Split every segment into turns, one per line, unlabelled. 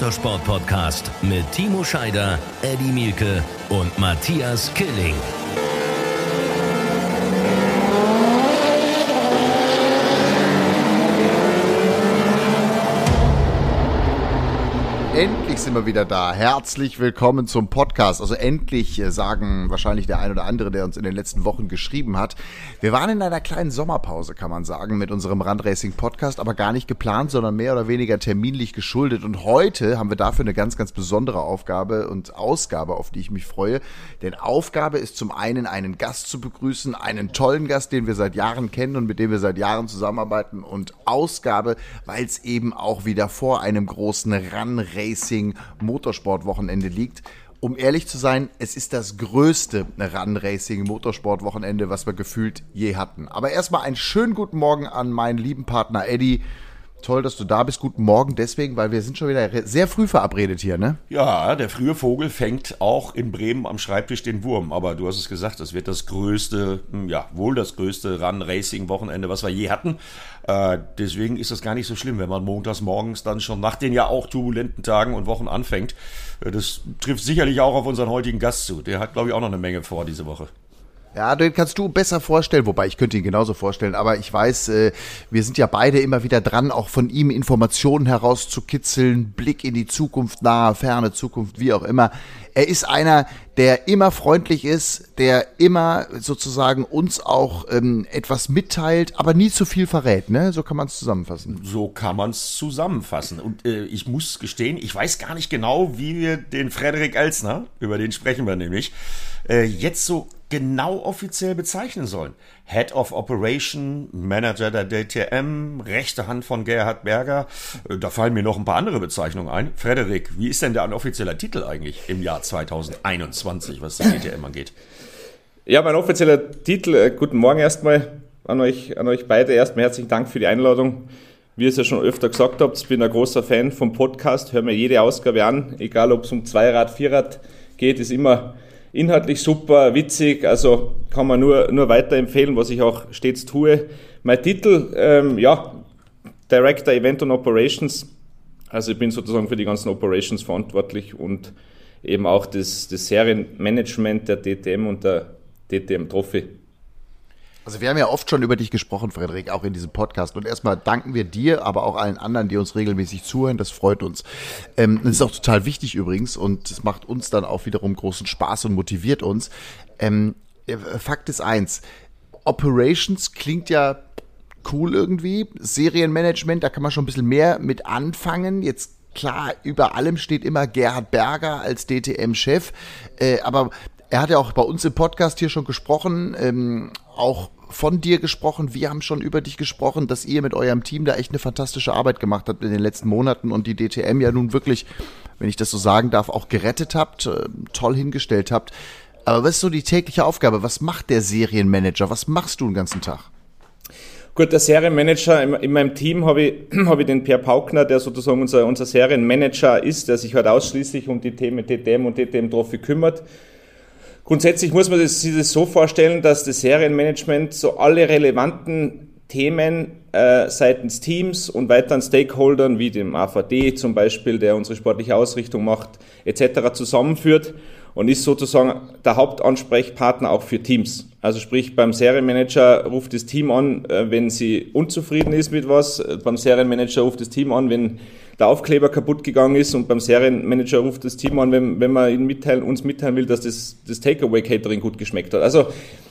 Motorsport-Podcast mit Timo Scheider, Eddie Mielke und Matthias Killing.
Endlich sind wir wieder da. Herzlich willkommen zum Podcast. Also endlich äh, sagen wahrscheinlich der ein oder andere, der uns in den letzten Wochen geschrieben hat. Wir waren in einer kleinen Sommerpause, kann man sagen, mit unserem Rundracing Podcast, aber gar nicht geplant, sondern mehr oder weniger terminlich geschuldet. Und heute haben wir dafür eine ganz, ganz besondere Aufgabe und Ausgabe, auf die ich mich freue. Denn Aufgabe ist zum einen einen Gast zu begrüßen, einen tollen Gast, den wir seit Jahren kennen und mit dem wir seit Jahren zusammenarbeiten. Und Ausgabe, weil es eben auch wieder vor einem großen Run Racing Motorsport-Wochenende liegt. Um ehrlich zu sein, es ist das größte Run Racing Motorsport-Wochenende, was wir gefühlt je hatten. Aber erstmal einen schönen guten Morgen an meinen lieben Partner Eddie. Toll, dass du da bist. Guten Morgen deswegen, weil wir sind schon wieder sehr früh verabredet hier, ne?
Ja, der frühe Vogel fängt auch in Bremen am Schreibtisch den Wurm. Aber du hast es gesagt, es wird das größte, hm, ja, wohl das größte Run-Racing-Wochenende, was wir je hatten. Äh, deswegen ist das gar nicht so schlimm, wenn man montags morgens dann schon nach den ja auch turbulenten Tagen und Wochen anfängt. Äh, das trifft sicherlich auch auf unseren heutigen Gast zu. Der hat, glaube ich, auch noch eine Menge vor diese Woche.
Ja, den kannst du besser vorstellen, wobei ich könnte ihn genauso vorstellen, aber ich weiß, äh, wir sind ja beide immer wieder dran, auch von ihm Informationen herauszukitzeln, Blick in die Zukunft, nahe, ferne Zukunft, wie auch immer. Er ist einer, der immer freundlich ist, der immer sozusagen uns auch ähm, etwas mitteilt, aber nie zu viel verrät, ne? So kann man es zusammenfassen.
So kann man es zusammenfassen. Und äh, ich muss gestehen, ich weiß gar nicht genau, wie wir den Frederik Elsner, über den sprechen wir nämlich, äh, jetzt so genau offiziell bezeichnen sollen. Head of Operation, Manager der DTM, rechte Hand von Gerhard Berger. Äh, da fallen mir noch ein paar andere Bezeichnungen ein. Frederik, wie ist denn der ein offizieller Titel eigentlich im Jahr 2021, was die DTM angeht?
Ja, mein offizieller Titel, äh, guten Morgen erstmal an euch, an euch beide. Erstmal herzlichen Dank für die Einladung. Wie ihr es ja schon öfter gesagt habt, ich bin ein großer Fan vom Podcast, höre mir jede Ausgabe an, egal ob es um Zweirad, Vierrad geht, ist immer inhaltlich super, witzig, also kann man nur, nur weiterempfehlen, was ich auch stets tue. Mein Titel, ähm, ja, Director Event and Operations, also ich bin sozusagen für die ganzen Operations verantwortlich und eben auch das, das Serienmanagement der DTM und der DTM Trophy.
Also wir haben ja oft schon über dich gesprochen, Frederik, auch in diesem Podcast. Und erstmal danken wir dir, aber auch allen anderen, die uns regelmäßig zuhören. Das freut uns. Ähm, das ist auch total wichtig übrigens und es macht uns dann auch wiederum großen Spaß und motiviert uns. Ähm, äh, Fakt ist eins, Operations klingt ja cool irgendwie. Serienmanagement, da kann man schon ein bisschen mehr mit anfangen. Jetzt klar, über allem steht immer Gerhard Berger als DTM-Chef. Äh, aber er hat ja auch bei uns im Podcast hier schon gesprochen, ähm, auch von dir gesprochen. Wir haben schon über dich gesprochen, dass ihr mit eurem Team da echt eine fantastische Arbeit gemacht habt in den letzten Monaten und die DTM ja nun wirklich, wenn ich das so sagen darf, auch gerettet habt, äh, toll hingestellt habt. Aber was ist so die tägliche Aufgabe? Was macht der Serienmanager? Was machst du den ganzen Tag?
Gut, der Serienmanager in, in meinem Team habe ich, habe ich den Per Paukner, der sozusagen unser, unser Serienmanager ist, der sich halt ausschließlich um die Themen DTM und DTM Trophy kümmert. Grundsätzlich muss man sich das so vorstellen, dass das Serienmanagement so alle relevanten Themen äh, seitens Teams und weiteren Stakeholdern wie dem AVD zum Beispiel, der unsere sportliche Ausrichtung macht, etc. zusammenführt und ist sozusagen der Hauptansprechpartner auch für Teams. Also sprich, beim Serienmanager ruft das Team an, äh, wenn sie unzufrieden ist mit was, beim Serienmanager ruft das Team an, wenn der Aufkleber kaputt gegangen ist und beim Serienmanager ruft das Team an, wenn, wenn man mitteilen, uns mitteilen will, dass das, das Takeaway-Catering gut geschmeckt hat. Also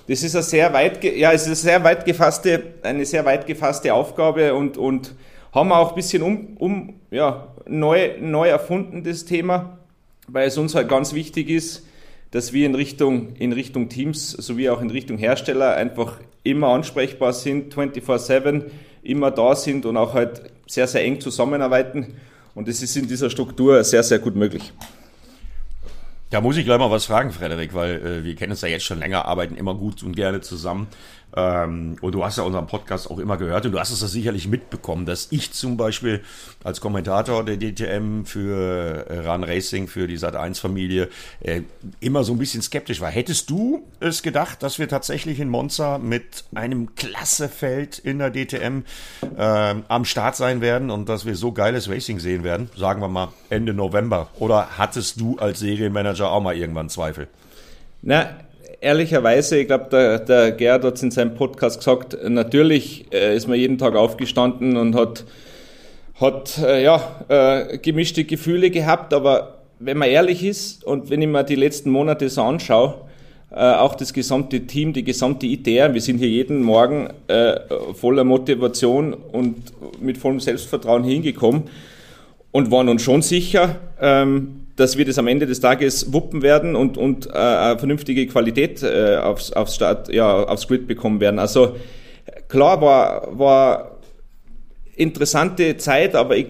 das ist eine sehr weit, ja, es ist eine sehr weit gefasste, eine sehr weit gefasste Aufgabe und, und haben wir auch ein bisschen um, um ja, neu, neu erfunden, das Thema, weil es uns halt ganz wichtig ist, dass wir in Richtung, in Richtung Teams sowie auch in Richtung Hersteller einfach immer ansprechbar sind, 24-7, immer da sind und auch halt sehr, sehr eng zusammenarbeiten. Und das ist in dieser Struktur sehr, sehr gut möglich.
Da muss ich gleich mal was fragen, Frederik, weil äh, wir kennen uns ja jetzt schon länger, arbeiten immer gut und gerne zusammen. Ähm, und du hast ja unseren Podcast auch immer gehört und du hast es ja sicherlich mitbekommen, dass ich zum Beispiel als Kommentator der DTM für äh, Run Racing, für die Sat1-Familie, äh, immer so ein bisschen skeptisch war. Hättest du es gedacht, dass wir tatsächlich in Monza mit einem Klassefeld in der DTM äh, am Start sein werden und dass wir so geiles Racing sehen werden? Sagen wir mal Ende November. Oder hattest du als Serienmanager auch mal irgendwann Zweifel?
Na, ehrlicherweise, ich glaube, der, der Gerd hat es in seinem Podcast gesagt, natürlich äh, ist man jeden Tag aufgestanden und hat, hat äh, ja, äh, gemischte Gefühle gehabt, aber wenn man ehrlich ist und wenn ich mir die letzten Monate so anschaue, äh, auch das gesamte Team, die gesamte ITR, wir sind hier jeden Morgen äh, voller Motivation und mit vollem Selbstvertrauen hingekommen und waren uns schon sicher, ähm, dass wir das am Ende des Tages wuppen werden und, und äh, vernünftige Qualität äh, aufs, aufs, Start, ja, aufs Grid bekommen werden. Also klar war, war interessante Zeit, aber ich,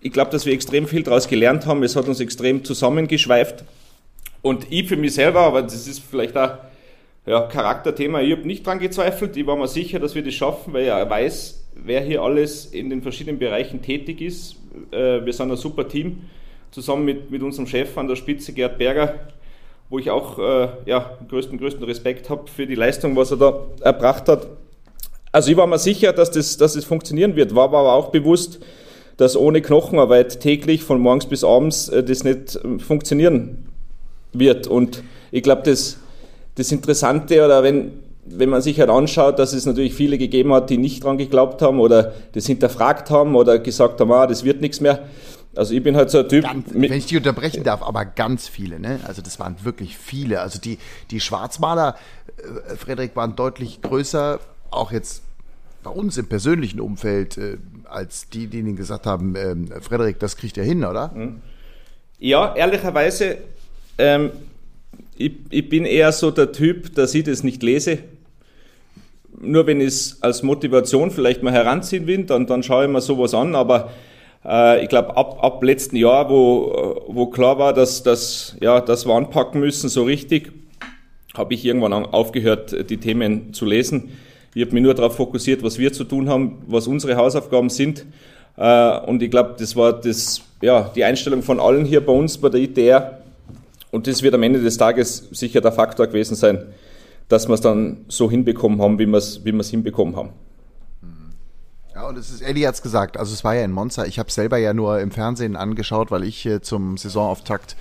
ich glaube, dass wir extrem viel daraus gelernt haben. Es hat uns extrem zusammengeschweift. Und ich für mich selber, aber das ist vielleicht auch ja, Charakterthema, ich habe nicht dran gezweifelt. Ich war mir sicher, dass wir das schaffen, weil ich weiß, wer hier alles in den verschiedenen Bereichen tätig ist. Äh, wir sind ein super Team zusammen mit, mit unserem Chef an der Spitze, Gerd Berger, wo ich auch äh, ja, größten, größten Respekt habe für die Leistung, was er da erbracht hat. Also ich war mir sicher, dass das, dass das funktionieren wird, war aber auch bewusst, dass ohne Knochenarbeit täglich von morgens bis abends äh, das nicht äh, funktionieren wird. Und ich glaube, das, das Interessante, oder wenn, wenn man sich halt anschaut, dass es natürlich viele gegeben hat, die nicht dran geglaubt haben oder das hinterfragt haben oder gesagt haben, ah, das wird nichts mehr. Also ich bin halt so ein Typ.
Ganz, wenn ich die unterbrechen darf, aber ganz viele, ne? Also das waren wirklich viele. Also die, die Schwarzmaler, äh, Frederik, waren deutlich größer, auch jetzt bei uns im persönlichen Umfeld, äh, als die, die ihnen gesagt haben, äh, Frederik, das kriegt er hin, oder? Mhm.
Ja, ehrlicherweise, ähm, ich, ich bin eher so der Typ, dass ich das nicht lese. Nur wenn ich es als Motivation vielleicht mal heranziehen will, dann, dann schaue ich mir sowas an, aber ich glaube, ab, ab letzten Jahr, wo, wo klar war, dass, dass, ja, dass wir anpacken müssen, so richtig, habe ich irgendwann aufgehört, die Themen zu lesen. Ich habe mich nur darauf fokussiert, was wir zu tun haben, was unsere Hausaufgaben sind. Äh, und ich glaube, das war das, ja, die Einstellung von allen hier bei uns, bei der ITR. Und das wird am Ende des Tages sicher der Faktor gewesen sein, dass wir es dann so hinbekommen haben, wie wir es wie hinbekommen haben.
Ja, und es ist, Eddie hat's gesagt, also es war ja in Monza, ich habe selber ja nur im Fernsehen angeschaut, weil ich äh, zum Saisonauftakt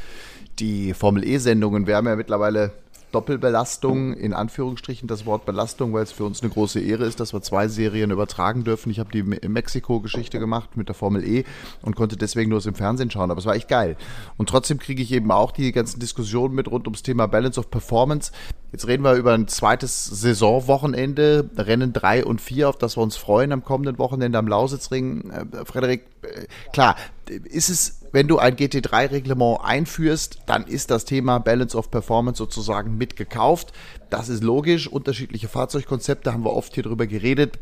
die Formel E-Sendungen, wir haben ja mittlerweile Doppelbelastung, in Anführungsstrichen das Wort Belastung, weil es für uns eine große Ehre ist, dass wir zwei Serien übertragen dürfen. Ich habe die Mexiko-Geschichte gemacht mit der Formel E und konnte deswegen nur es im Fernsehen schauen, aber es war echt geil. Und trotzdem kriege ich eben auch die ganzen Diskussionen mit rund ums Thema Balance of Performance. Jetzt reden wir über ein zweites Saisonwochenende, Rennen drei und vier, auf das wir uns freuen am kommenden Wochenende am Lausitzring. Äh, Frederik, äh, klar, ist es, wenn du ein GT3-Reglement einführst, dann ist das Thema Balance of Performance sozusagen mitgekauft. Das ist logisch. Unterschiedliche Fahrzeugkonzepte haben wir oft hier drüber geredet.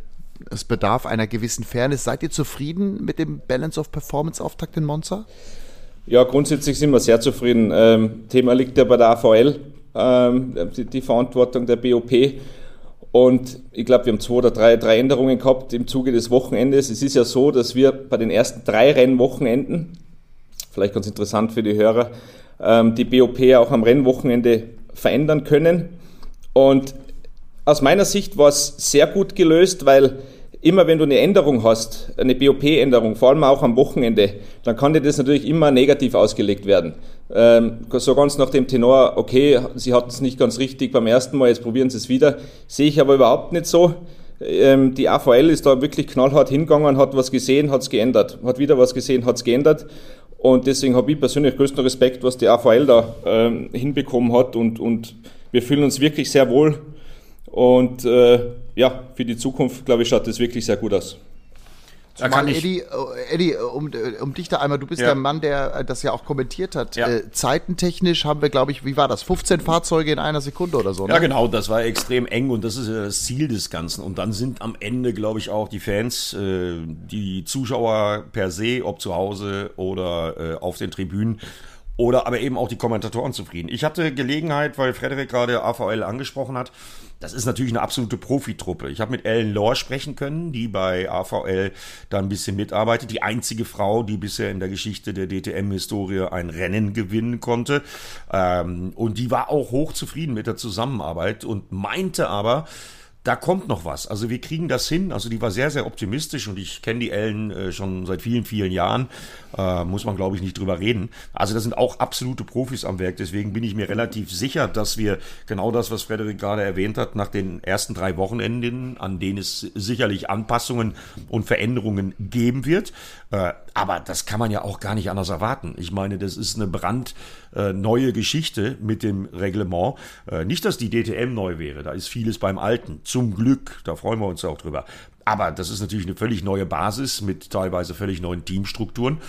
Es bedarf einer gewissen Fairness. Seid ihr zufrieden mit dem Balance of Performance Auftakt in Monza?
Ja, grundsätzlich sind wir sehr zufrieden. Ähm, Thema liegt ja bei der AVL, ähm, die, die Verantwortung der BOP. Und ich glaube, wir haben zwei oder drei, drei Änderungen gehabt im Zuge des Wochenendes. Es ist ja so, dass wir bei den ersten drei Rennwochenenden, vielleicht ganz interessant für die Hörer, ähm, die BOP auch am Rennwochenende verändern können. Und aus meiner Sicht war es sehr gut gelöst, weil immer wenn du eine Änderung hast, eine BOP-Änderung, vor allem auch am Wochenende, dann kann dir das natürlich immer negativ ausgelegt werden. Ähm, so ganz nach dem Tenor, okay, sie hatten es nicht ganz richtig beim ersten Mal, jetzt probieren sie es wieder. Sehe ich aber überhaupt nicht so. Ähm, die AVL ist da wirklich knallhart hingegangen, hat was gesehen, hat es geändert. Hat wieder was gesehen, hat es geändert. Und deswegen habe ich persönlich größten Respekt, was die AVL da ähm, hinbekommen hat. Und, und wir fühlen uns wirklich sehr wohl. Und äh, ja, für die Zukunft, glaube ich, schaut das wirklich sehr gut aus.
Kann Eddie, äh, Eddie um, äh, um dich da einmal, du bist ja. der Mann, der äh, das ja auch kommentiert hat. Ja. Äh, zeitentechnisch haben wir, glaube ich, wie war das? 15 Fahrzeuge in einer Sekunde oder so?
Ne? Ja, genau, das war extrem eng und das ist ja das Ziel des Ganzen. Und dann sind am Ende, glaube ich, auch die Fans, äh, die Zuschauer per se, ob zu Hause oder äh, auf den Tribünen, oder aber eben auch die Kommentatoren zufrieden. Ich hatte Gelegenheit, weil Frederik gerade AVL angesprochen hat, das ist natürlich eine absolute Profitruppe. Ich habe mit Ellen Lohr sprechen können, die bei AVL da ein bisschen mitarbeitet. Die einzige Frau, die bisher in der Geschichte der DTM-Historie ein Rennen gewinnen konnte. Ähm, und die war auch hochzufrieden mit der Zusammenarbeit und meinte aber, da kommt noch was. Also wir kriegen das hin. Also die war sehr, sehr optimistisch und ich kenne die Ellen äh, schon seit vielen, vielen Jahren. Äh, muss man, glaube ich, nicht drüber reden. Also das sind auch absolute Profis am Werk. Deswegen bin ich mir relativ sicher, dass wir genau das, was Frederik gerade erwähnt hat, nach den ersten drei Wochenenden, an denen es sicherlich Anpassungen und Veränderungen geben wird. Äh, aber das kann man ja auch gar nicht anders erwarten. Ich meine, das ist eine brandneue äh, Geschichte mit dem Reglement. Äh, nicht, dass die DTM neu wäre. Da ist vieles beim Alten. Zum Glück, da freuen wir uns auch drüber. Aber das ist natürlich eine völlig neue Basis mit teilweise völlig neuen Teamstrukturen.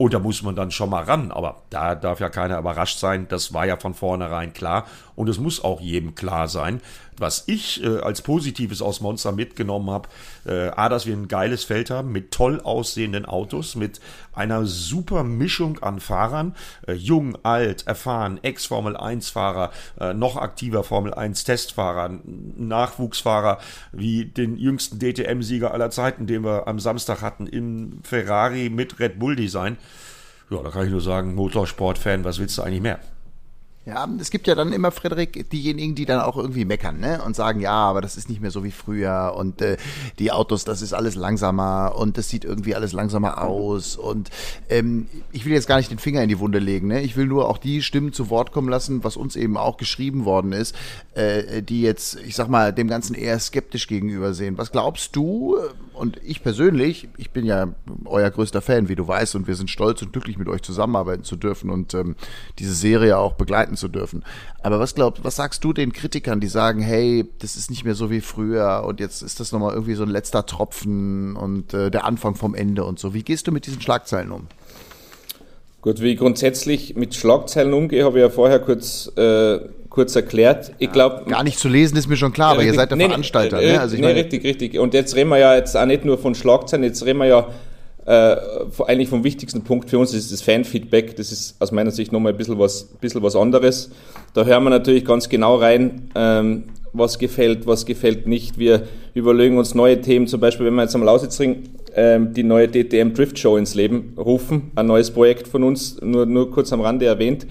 Und da muss man dann schon mal ran. Aber da darf ja keiner überrascht sein. Das war ja von vornherein klar. Und es muss auch jedem klar sein, was ich äh, als Positives aus Monster mitgenommen habe, äh, A, dass wir ein geiles Feld haben mit toll aussehenden Autos, mit einer super Mischung an Fahrern, äh, jung, alt, erfahren, Ex-Formel 1-Fahrer, äh, noch aktiver Formel 1-Testfahrer, Nachwuchsfahrer, wie den jüngsten DTM-Sieger aller Zeiten, den wir am Samstag hatten, im Ferrari mit Red Bull-Design. Ja, da kann ich nur sagen, Motorsport-Fan, was willst du eigentlich mehr?
Ja, es gibt ja dann immer, Frederik, diejenigen, die dann auch irgendwie meckern, ne? Und sagen, ja, aber das ist nicht mehr so wie früher und äh, die Autos, das ist alles langsamer und das sieht irgendwie alles langsamer aus. Und ähm, ich will jetzt gar nicht den Finger in die Wunde legen, ne? Ich will nur auch die Stimmen zu Wort kommen lassen, was uns eben auch geschrieben worden ist, äh, die jetzt, ich sag mal, dem Ganzen eher skeptisch gegenüber sehen. Was glaubst du? Und ich persönlich, ich bin ja euer größter Fan, wie du weißt, und wir sind stolz und glücklich, mit euch zusammenarbeiten zu dürfen und ähm, diese Serie auch begleiten zu dürfen. Aber was glaubst, was sagst du den Kritikern, die sagen, hey, das ist nicht mehr so wie früher und jetzt ist das nochmal irgendwie so ein letzter Tropfen und äh, der Anfang vom Ende und so. Wie gehst du mit diesen Schlagzeilen um?
Gut, wie ich grundsätzlich mit Schlagzeilen umgehe, habe ich ja vorher kurz äh, kurz erklärt. Ich glaube.
Gar nicht zu lesen ist mir schon klar, aber ihr seid der nee, Veranstalter.
Nee, ne? also ich nee, meine, richtig, richtig. Und jetzt reden wir ja jetzt auch nicht nur von Schlagzeilen, jetzt reden wir ja äh, eigentlich vom wichtigsten Punkt für uns ist das Fanfeedback. Das ist aus meiner Sicht nochmal ein bisschen was, bisschen was anderes. Da hören wir natürlich ganz genau rein, ähm, was gefällt, was gefällt nicht. Wir überlegen uns neue Themen, zum Beispiel, wenn wir jetzt am Lausitzring ähm, die neue DTM Drift Show ins Leben rufen, ein neues Projekt von uns, nur, nur kurz am Rande erwähnt.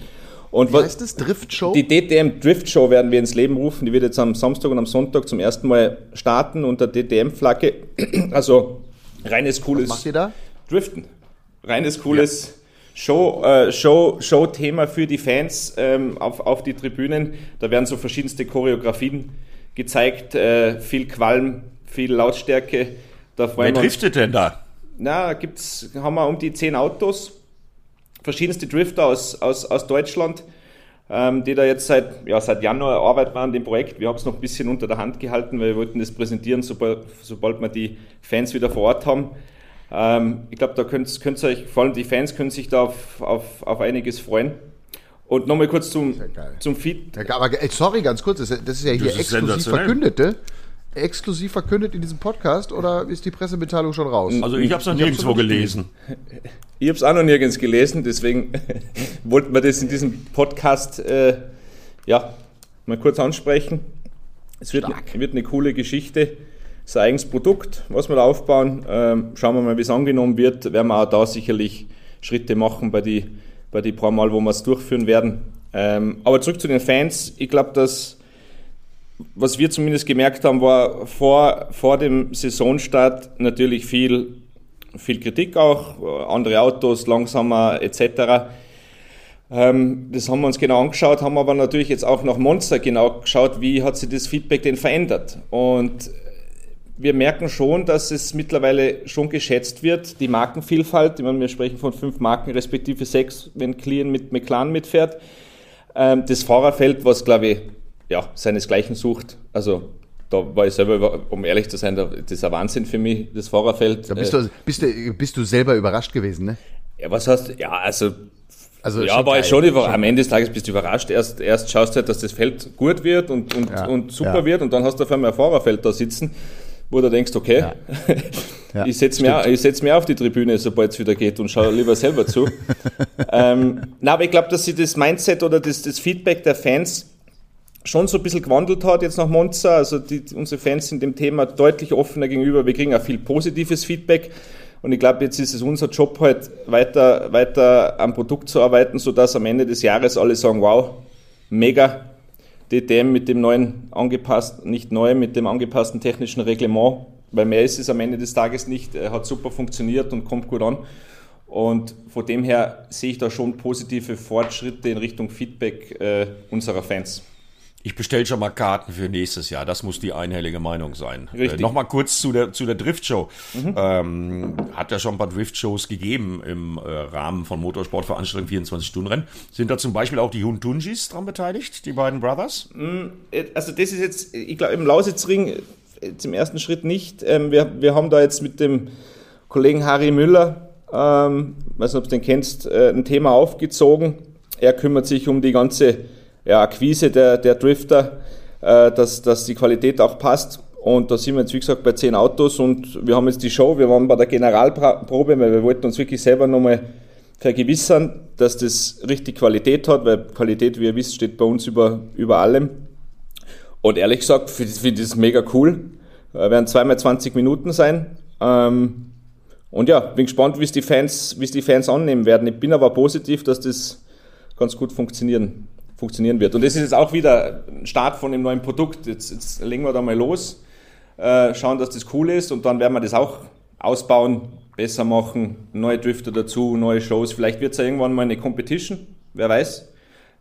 Und Wie heißt das? Drift Show?
Die DTM Drift Show werden wir ins Leben rufen. Die wird jetzt am Samstag und am Sonntag zum ersten Mal starten unter DTM-Flagge. Also reines cooles.
Was macht ihr da?
Driften. Reines cooles ja. Show, äh, Show, Show-Thema für die Fans ähm, auf, auf die Tribünen. Da werden so verschiedenste Choreografien gezeigt. Äh, viel Qualm, viel Lautstärke.
Da Wer driftet denn da?
Na, gibt's, haben wir um die zehn Autos verschiedenste Drifter aus, aus, aus Deutschland, ähm, die da jetzt seit, ja, seit Januar arbeiten an dem Projekt. Wir haben es noch ein bisschen unter der Hand gehalten, weil wir wollten das präsentieren, sobald, sobald wir die Fans wieder vor Ort haben. Ähm, ich glaube, da könnt, könnt ihr euch, vor allem die Fans können sich da auf, auf, auf einiges freuen. Und nochmal kurz zum, zum Feed.
Ja, aber sorry, ganz kurz, das ist ja hier exklusiv verkündete exklusiv verkündet in diesem Podcast oder ist die Pressemitteilung schon raus?
Also ich habe es noch nirgendwo gelesen.
Ich habe es auch noch nirgends gelesen, deswegen wollten wir das in diesem Podcast äh, ja, mal kurz ansprechen. Es wird, wird eine coole Geschichte. Es ist ein eigenes Produkt, was wir da aufbauen. Ähm, schauen wir mal, wie es angenommen wird. Werden wir auch da sicherlich Schritte machen bei die, bei die paar Mal, wo wir es durchführen werden. Ähm, aber zurück zu den Fans. Ich glaube, dass was wir zumindest gemerkt haben, war vor, vor dem Saisonstart natürlich viel, viel Kritik auch, andere Autos, langsamer etc. Ähm, das haben wir uns genau angeschaut, haben aber natürlich jetzt auch nach Monster genau geschaut, wie hat sich das Feedback denn verändert. Und wir merken schon, dass es mittlerweile schon geschätzt wird, die Markenvielfalt. Ich meine, wir sprechen von fünf Marken, respektive sechs, wenn Clean mit McLaren mitfährt. Ähm, das Fahrerfeld, was glaube ich ja, seinesgleichen sucht. Also da war ich selber, um ehrlich zu sein, das ist ein Wahnsinn für mich, das Fahrerfeld.
Da bist, du, bist, du, bist du selber überrascht gewesen, ne?
Ja, was heißt, ja, also, also ja, war ich schon, überrascht. am Ende des Tages bist du überrascht. Erst, erst schaust du halt, dass das Feld gut wird und, und, ja, und super ja. wird und dann hast du auf einmal ein Fahrerfeld da sitzen. wo du denkst, okay, ja. Ich setze mir, ich setz mir auf die Tribüne, sobald es wieder geht und schaue lieber selber zu. ähm, na, aber ich glaube, dass sich das Mindset oder das, das Feedback der Fans schon so ein bisschen gewandelt hat jetzt nach Monza. Also die, unsere Fans sind dem Thema deutlich offener gegenüber. Wir kriegen auch viel positives Feedback. Und ich glaube, jetzt ist es unser Job halt weiter, weiter am Produkt zu arbeiten, sodass am Ende des Jahres alle sagen, wow, mega. DTM mit dem neuen angepassten, nicht neu, mit dem angepassten technischen Reglement, weil mehr ist es am Ende des Tages nicht, hat super funktioniert und kommt gut an. Und von dem her sehe ich da schon positive Fortschritte in Richtung Feedback äh, unserer Fans.
Ich bestelle schon mal Karten für nächstes Jahr. Das muss die einhellige Meinung sein. Richtig. Äh, Nochmal kurz zu der, zu der Driftshow. Mhm. Ähm, hat ja schon ein paar Driftshows gegeben im äh, Rahmen von Motorsportveranstaltungen 24-Stunden-Rennen. Sind da zum Beispiel auch die Huntunjis dran beteiligt, die beiden Brothers?
Mm, äh, also das ist jetzt, ich glaube, im Lausitzring zum ersten Schritt nicht. Ähm, wir, wir haben da jetzt mit dem Kollegen Harry Müller, ähm, weiß nicht, ob du den kennst, äh, ein Thema aufgezogen. Er kümmert sich um die ganze ja, Akquise der, der Drifter, äh, dass, dass die Qualität auch passt. Und da sind wir jetzt, wie gesagt, bei zehn Autos und wir haben jetzt die Show, wir waren bei der Generalprobe, weil wir wollten uns wirklich selber nochmal vergewissern, dass das richtig Qualität hat, weil Qualität, wie ihr wisst, steht bei uns über, über allem. Und ehrlich gesagt, finde find ich das mega cool. Äh, werden zweimal 20 Minuten sein. Ähm, und ja, bin gespannt, wie es die Fans, wie es die Fans annehmen werden. Ich bin aber positiv, dass das ganz gut funktionieren funktionieren wird. Und das ist jetzt auch wieder ein Start von dem neuen Produkt. Jetzt, jetzt legen wir da mal los, äh, schauen, dass das cool ist und dann werden wir das auch ausbauen, besser machen, neue Drifter dazu, neue Shows. Vielleicht wird es ja irgendwann mal eine Competition, wer weiß.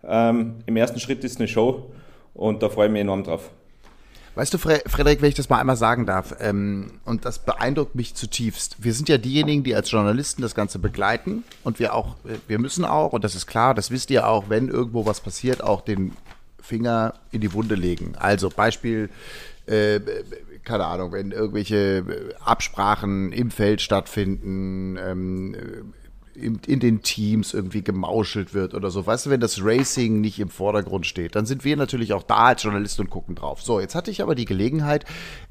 Ähm, Im ersten Schritt ist es eine Show und da freue ich mich enorm drauf.
Weißt du, Frederik, wenn ich das mal einmal sagen darf, ähm, und das beeindruckt mich zutiefst. Wir sind ja diejenigen, die als Journalisten das Ganze begleiten und wir auch, äh, wir müssen auch, und das ist klar, das wisst ihr auch, wenn irgendwo was passiert, auch den Finger in die Wunde legen. Also Beispiel, äh, keine Ahnung, wenn irgendwelche Absprachen im Feld stattfinden, ähm, in, in den Teams irgendwie gemauschelt wird oder so. Weißt du, wenn das Racing nicht im Vordergrund steht, dann sind wir natürlich auch da als Journalisten und gucken drauf. So, jetzt hatte ich aber die Gelegenheit,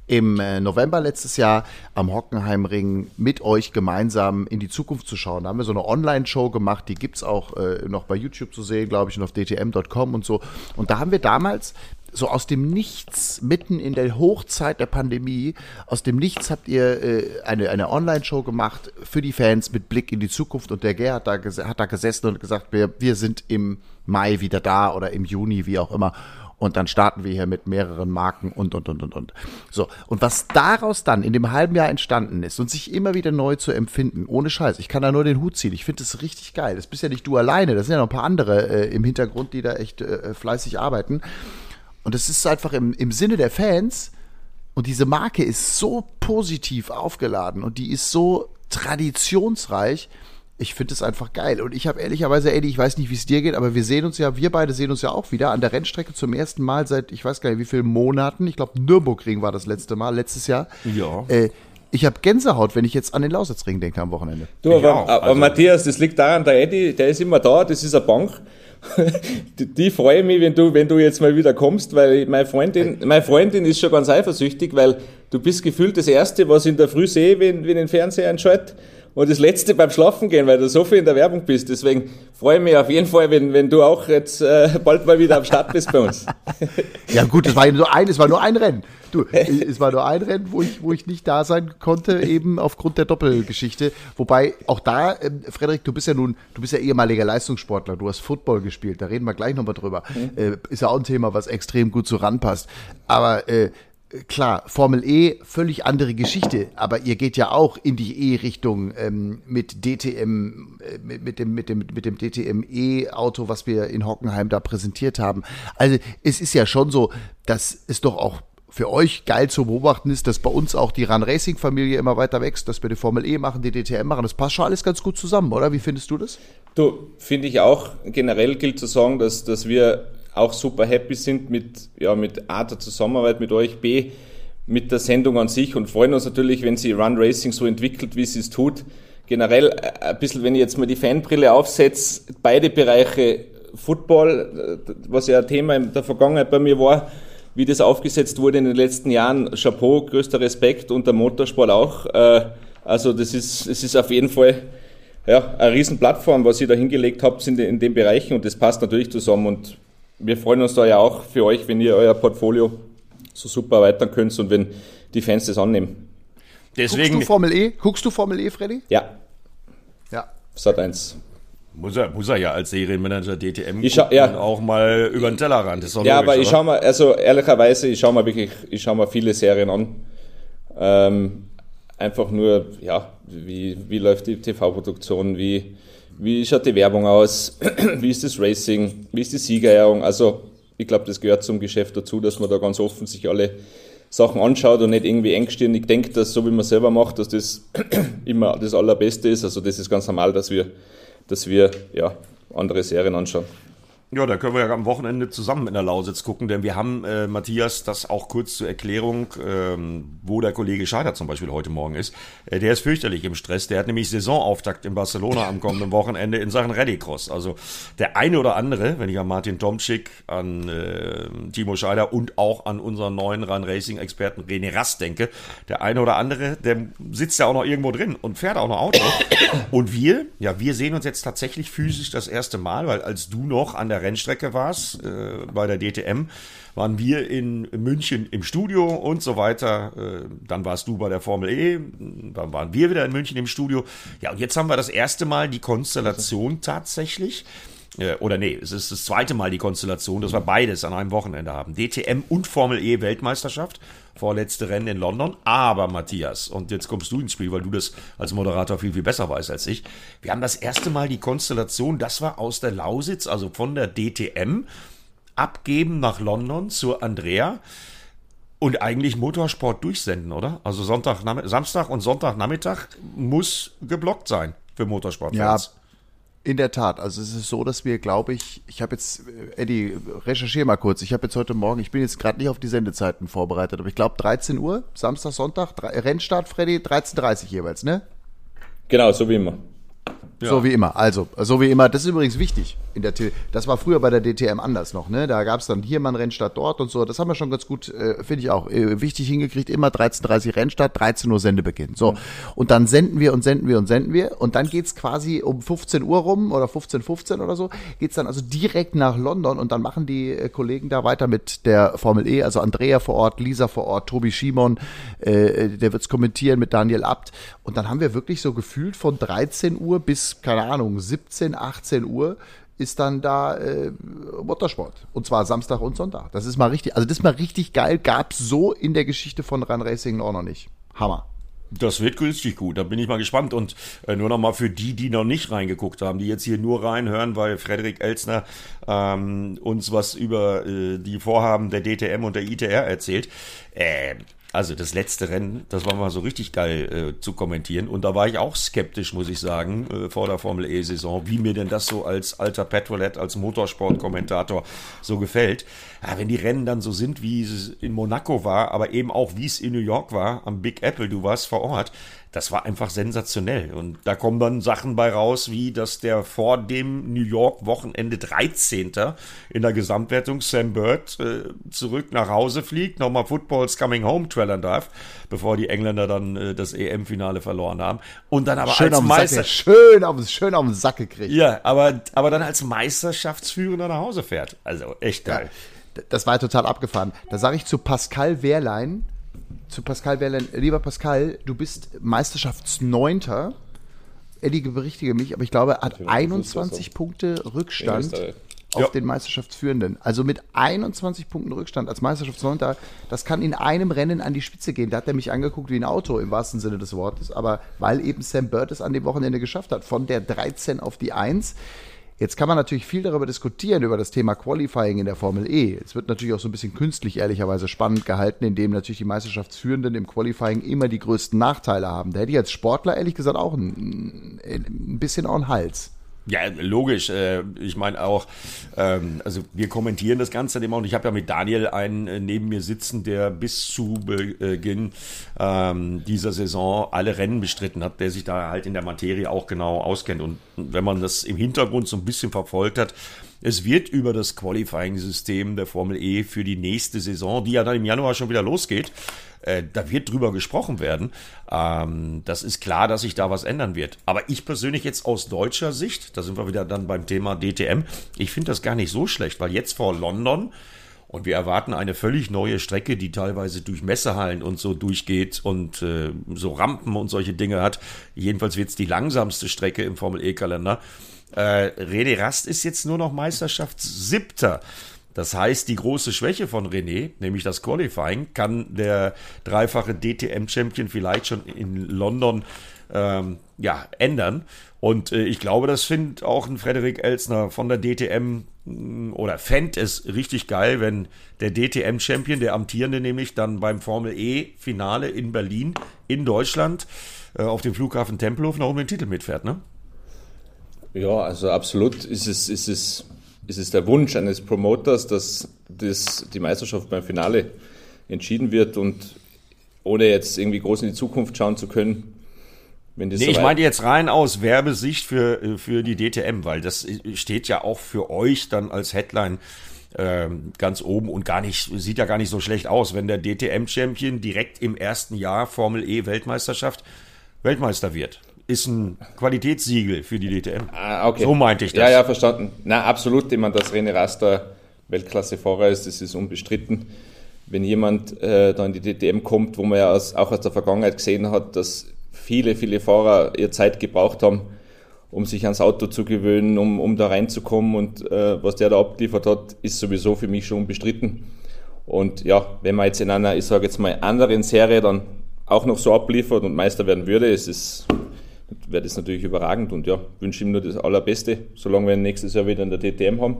im äh, November letztes Jahr am Hockenheimring mit euch gemeinsam in die Zukunft zu schauen. Da haben wir so eine Online-Show gemacht, die gibt's auch äh, noch bei YouTube zu sehen, glaube ich, und auf dtm.com und so. Und da haben wir damals so aus dem Nichts, mitten in der Hochzeit der Pandemie, aus dem Nichts habt ihr äh, eine, eine Online-Show gemacht für die Fans mit Blick in die Zukunft und der Ger hat da, hat da gesessen und gesagt, wir, wir sind im Mai wieder da oder im Juni, wie auch immer. Und dann starten wir hier mit mehreren Marken und, und, und, und, und. So. Und was daraus dann in dem halben Jahr entstanden ist und sich immer wieder neu zu empfinden, ohne Scheiß. Ich kann da nur den Hut ziehen. Ich finde das richtig geil. Das bist ja nicht du alleine. Das sind ja noch ein paar andere äh, im Hintergrund, die da echt äh, fleißig arbeiten. Und es ist einfach im, im Sinne der Fans. Und diese Marke ist so positiv aufgeladen und die ist so traditionsreich. Ich finde es einfach geil. Und ich habe ehrlicherweise, Eddie, ich weiß nicht, wie es dir geht, aber wir sehen uns ja, wir beide sehen uns ja auch wieder an der Rennstrecke zum ersten Mal seit, ich weiß gar nicht, wie vielen Monaten. Ich glaube, Nürburgring war das letzte Mal, letztes Jahr.
Ja.
Äh, ich habe Gänsehaut, wenn ich jetzt an den Lausitzring denke am Wochenende.
Du, aber, aber also, Matthias, das liegt daran, der Eddie, der ist immer da, das ist eine Bank. Die, die freue mich, wenn du, wenn du jetzt mal wieder kommst, weil meine Freundin, meine Freundin ist schon ganz eifersüchtig, weil du bist gefühlt das Erste, was ich in der Früh sehe, wenn, wenn den Fernseher anschaut und das Letzte beim Schlafen gehen, weil du so viel in der Werbung bist. Deswegen freue ich mich auf jeden Fall, wenn, wenn du auch jetzt äh, bald mal wieder am Start bist bei uns.
ja gut, es war nur ein, es war nur ein Rennen. Du, es war nur ein Rennen, wo ich, wo ich nicht da sein konnte, eben aufgrund der Doppelgeschichte. Wobei auch da, äh, Frederik, du bist ja nun, du bist ja ehemaliger Leistungssportler, du hast Football gespielt, da reden wir gleich nochmal drüber. Mhm. Äh, ist ja auch ein Thema, was extrem gut so ranpasst. Aber äh, klar, Formel E, völlig andere Geschichte, aber ihr geht ja auch in die E-Richtung ähm, mit DTM, äh, mit, mit, dem, mit dem, mit dem DTM E-Auto, was wir in Hockenheim da präsentiert haben. Also es ist ja schon so, dass es doch auch für euch geil zu beobachten ist, dass bei uns auch die Run Racing Familie immer weiter wächst, dass wir die Formel E machen, die DTM machen. Das passt schon alles ganz gut zusammen, oder? Wie findest du das?
Du, finde ich auch. Generell gilt zu sagen, dass, dass wir auch super happy sind mit, ja, mit A, der Zusammenarbeit mit euch, B, mit der Sendung an sich und freuen uns natürlich, wenn sie Run Racing so entwickelt, wie sie es tut. Generell äh, ein bisschen, wenn ich jetzt mal die Fanbrille aufsetze, beide Bereiche Football, äh, was ja ein Thema in der Vergangenheit bei mir war, wie das aufgesetzt wurde in den letzten Jahren. Chapeau, größter Respekt und der Motorsport auch. Äh, also das ist, es ist auf jeden Fall ja, eine Riesenplattform, was ihr da hingelegt habt in, in den Bereichen und das passt natürlich zusammen und wir freuen uns da ja auch für euch, wenn ihr euer Portfolio so super erweitern könnt und wenn die Fans das annehmen.
Deswegen, Guckst du Formel E? Guckst du Formel E, Freddy?
Ja. Ja. Sat 1.
Muss er, muss er ja als Serienmanager DTM
ich schau, ja.
auch mal über den Tellerrand.
Ist ja, logisch, aber ich schaue mal, also ehrlicherweise, ich schaue mal wirklich, ich schaue mal viele Serien an. Ähm, einfach nur, ja, wie, wie läuft die TV-Produktion, wie, wie schaut die Werbung aus, wie ist das Racing, wie ist die Siegerehrung. Also ich glaube, das gehört zum Geschäft dazu, dass man da ganz offen sich alle Sachen anschaut und nicht irgendwie engstirnig denkt, dass so wie man selber macht, dass das immer das Allerbeste ist. Also das ist ganz normal, dass wir dass wir ja, andere Serien anschauen.
Ja, da können wir ja am Wochenende zusammen in der Lausitz gucken, denn wir haben, äh, Matthias, das auch kurz zur Erklärung, ähm, wo der Kollege Scheider zum Beispiel heute Morgen ist. Äh, der ist fürchterlich im Stress. Der hat nämlich Saisonauftakt in Barcelona am kommenden Wochenende in Sachen Rallycross. Also der eine oder andere, wenn ich an Martin Tomczyk, an äh, Timo Scheider und auch an unseren neuen Run Racing Experten René Rast denke, der eine oder andere, der sitzt ja auch noch irgendwo drin und fährt auch noch Auto. Und wir, ja, wir sehen uns jetzt tatsächlich physisch das erste Mal, weil als du noch an der der Rennstrecke warst, äh, bei der DTM, waren wir in München im Studio und so weiter. Äh, dann warst du bei der Formel E, dann waren wir wieder in München im Studio. Ja, und jetzt haben wir das erste Mal die Konstellation tatsächlich äh, oder nee, es ist das zweite Mal die Konstellation, dass wir beides an einem Wochenende haben. DTM und Formel E Weltmeisterschaft, vorletzte Rennen in London. Aber Matthias, und jetzt kommst du ins Spiel, weil du das als Moderator viel, viel besser weißt als ich. Wir haben das erste Mal die Konstellation, das war aus der Lausitz, also von der DTM, abgeben nach London zur Andrea. Und eigentlich Motorsport durchsenden, oder? Also Sonntag, Samstag und Sonntagnachmittag muss geblockt sein für Motorsportfans.
Ja, in der Tat. Also es ist so, dass wir, glaube ich, ich habe jetzt, äh, Eddie, recherchiere mal kurz. Ich habe jetzt heute Morgen, ich bin jetzt gerade nicht auf die Sendezeiten vorbereitet, aber ich glaube 13 Uhr, Samstag, Sonntag, Rennstart, Freddy, 13.30 jeweils, ne?
Genau, so wie immer.
Ja. So wie immer. Also, so wie immer. Das ist übrigens wichtig. In der das war früher bei der DTM anders noch. Ne? Da gab es dann hier mal einen Rennstart dort und so. Das haben wir schon ganz gut, äh, finde ich auch, äh, wichtig hingekriegt. Immer 13.30 Rennstart, 13 Uhr Sendebeginn. So. Und dann senden wir und senden wir und senden wir. Und dann geht's quasi um 15 Uhr rum oder 15.15 15 oder so. Geht's dann also direkt nach London und dann machen die äh, Kollegen da weiter mit der Formel E. Also Andrea vor Ort, Lisa vor Ort, Tobi Schimon, äh, der wird's kommentieren mit Daniel Abt. Und dann haben wir wirklich so gefühlt von 13 Uhr bis keine Ahnung, 17, 18 Uhr ist dann da äh, Motorsport. Und zwar Samstag und Sonntag. Das ist mal richtig, also das ist mal richtig geil. Gab so in der Geschichte von Run Racing auch noch nicht. Hammer.
Das wird günstig gut, da bin ich mal gespannt. Und äh, nur noch mal für die, die noch nicht reingeguckt haben, die jetzt hier nur reinhören, weil Frederik Elsner ähm, uns was über äh, die Vorhaben der DTM und der ITR erzählt. Äh, also das letzte Rennen, das war mal so richtig geil äh, zu kommentieren. Und da war ich auch skeptisch, muss ich sagen, äh, vor der Formel E-Saison, wie mir denn das so als alter Petrolhead, als Motorsport-Kommentator so gefällt. Ja, wenn die Rennen dann so sind, wie es in Monaco war, aber eben auch wie es in New York war, am Big Apple, du warst vor Ort, das war einfach sensationell. Und da kommen dann Sachen bei raus, wie dass der vor dem New York Wochenende 13. in der Gesamtwertung Sam Bird äh, zurück nach Hause fliegt, nochmal Football's Coming Home trailen darf, bevor die Engländer dann äh, das EM-Finale verloren haben. Und dann aber
schön
als
Meister. schön, auf, schön auf den Sack gekriegt.
Ja, aber, aber dann als Meisterschaftsführender nach Hause fährt. Also echt geil.
Ja, das war total abgefahren. Da sage ich zu Pascal Wehrlein, zu Pascal Werlen. Lieber Pascal, du bist Meisterschaftsneunter. Eddie berichtige mich, aber ich glaube, er hat 21 Punkte Rückstand auf ja. den Meisterschaftsführenden. Also mit 21 Punkten Rückstand als Meisterschaftsneunter, das kann in einem Rennen an die Spitze gehen. Da hat er mich angeguckt wie ein Auto im wahrsten Sinne des Wortes. Aber weil eben Sam Bird es an dem Wochenende geschafft hat, von der 13 auf die 1, Jetzt kann man natürlich viel darüber diskutieren, über das Thema Qualifying in der Formel E. Es wird natürlich auch so ein bisschen künstlich, ehrlicherweise spannend gehalten, indem natürlich die Meisterschaftsführenden im Qualifying immer die größten Nachteile haben. Da hätte ich als Sportler ehrlich gesagt auch ein, ein bisschen auch einen Hals.
Ja, logisch. Äh, ich meine auch, ähm, also wir kommentieren das Ganze immer und ich habe ja mit Daniel einen äh, neben mir sitzen, der bis zu Beginn ähm, dieser Saison alle Rennen bestritten hat, der sich da halt in der Materie auch genau auskennt. Und wenn man das im Hintergrund so ein bisschen verfolgt hat, Es wird über das Qualifying-System der Formel E für die nächste Saison, die ja dann im Januar schon wieder losgeht, äh, da wird drüber gesprochen werden. Ähm, das ist klar, dass sich da was ändern wird. Aber ich persönlich jetzt aus deutscher Sicht, da sind wir wieder dann beim Thema DTM, ich finde das gar nicht so schlecht, weil jetzt vor London und wir erwarten eine völlig neue Strecke, die teilweise durch Messehallen und so durchgeht und äh, so Rampen und solche Dinge hat. Jedenfalls wird es die langsamste Strecke im Formel E-Kalender. Äh, René Rast ist jetzt nur noch Meisterschaftssiebter. Das heißt, die große Schwäche von René, nämlich das Qualifying, kann der dreifache DTM-Champion vielleicht schon in London ähm, ja, ändern. Und äh, ich glaube, das findet auch ein Frederik Elsner von der DTM mm, oder fänd es richtig geil, wenn der DTM-Champion, der amtierende nämlich, dann beim Formel E-Finale in Berlin, in Deutschland, äh, auf dem Flughafen Tempelhof noch um den Titel mitfährt, ne?
Ja, also absolut ist es, ist es ist es der Wunsch eines Promoters, dass das, die Meisterschaft beim Finale entschieden wird und ohne jetzt irgendwie groß in die Zukunft schauen zu können.
Wenn das nee, ich meine jetzt rein aus Werbesicht für, für die DTM, weil das steht ja auch für euch dann als Headline ähm, ganz oben und gar nicht, sieht ja gar nicht so schlecht aus, wenn der DTM-Champion direkt im ersten Jahr Formel E Weltmeisterschaft Weltmeister wird ist ein Qualitätssiegel für die DTM.
Ah, okay.
So meinte ich das.
Ja, ja, verstanden. Na, absolut. Ich meine, dass René Raster Weltklassefahrer ist, das ist unbestritten. Wenn jemand äh, da in die DTM kommt, wo man ja aus, auch aus der Vergangenheit gesehen hat, dass viele, viele Fahrer ihre Zeit gebraucht haben, um sich ans Auto zu gewöhnen, um, um da reinzukommen und äh, was der da abgeliefert hat, ist sowieso für mich schon unbestritten. Und ja, wenn man jetzt in einer, ich sage jetzt mal, anderen Serie dann auch noch so abliefert und Meister werden würde, ist es wäre das natürlich überragend und ja, wünsche ihm nur das Allerbeste, solange wir nächstes Jahr wieder in der DTM haben.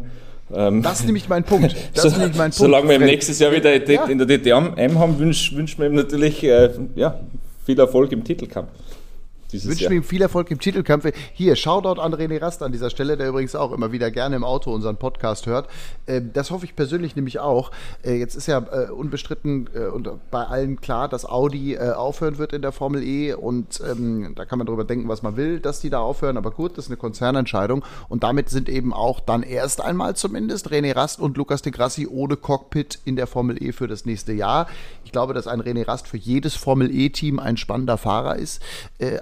Ähm, das ist nämlich mein Punkt. Das
so, ist nämlich mein Punkt. Solange wir im nächstes Jahr wieder in der DTM haben, wünschen wünsch wir ihm natürlich äh, ja, viel Erfolg im Titelkampf.
Wünschen ihm viel Erfolg im Titelkampf. Hier, Shoutout an René Rast an dieser Stelle, der übrigens auch immer wieder gerne im Auto unseren Podcast hört. Ähm, das hoffe ich persönlich nämlich auch. Äh, jetzt ist ja äh, unbestritten äh, und bei allen klar, dass Audi aufhören wird in der Formel E und ähm, da kann man darüber denken, was man will, dass die da aufhören. Aber gut, das ist eine Konzernentscheidung und damit sind eben auch dann erst einmal zumindest René Rast und Lukas de Grassi ohne Cockpit in der Formel E für das nächste Jahr. Ich glaube, dass ein René Rast für jedes Formel E-Team ein spannender Fahrer ist,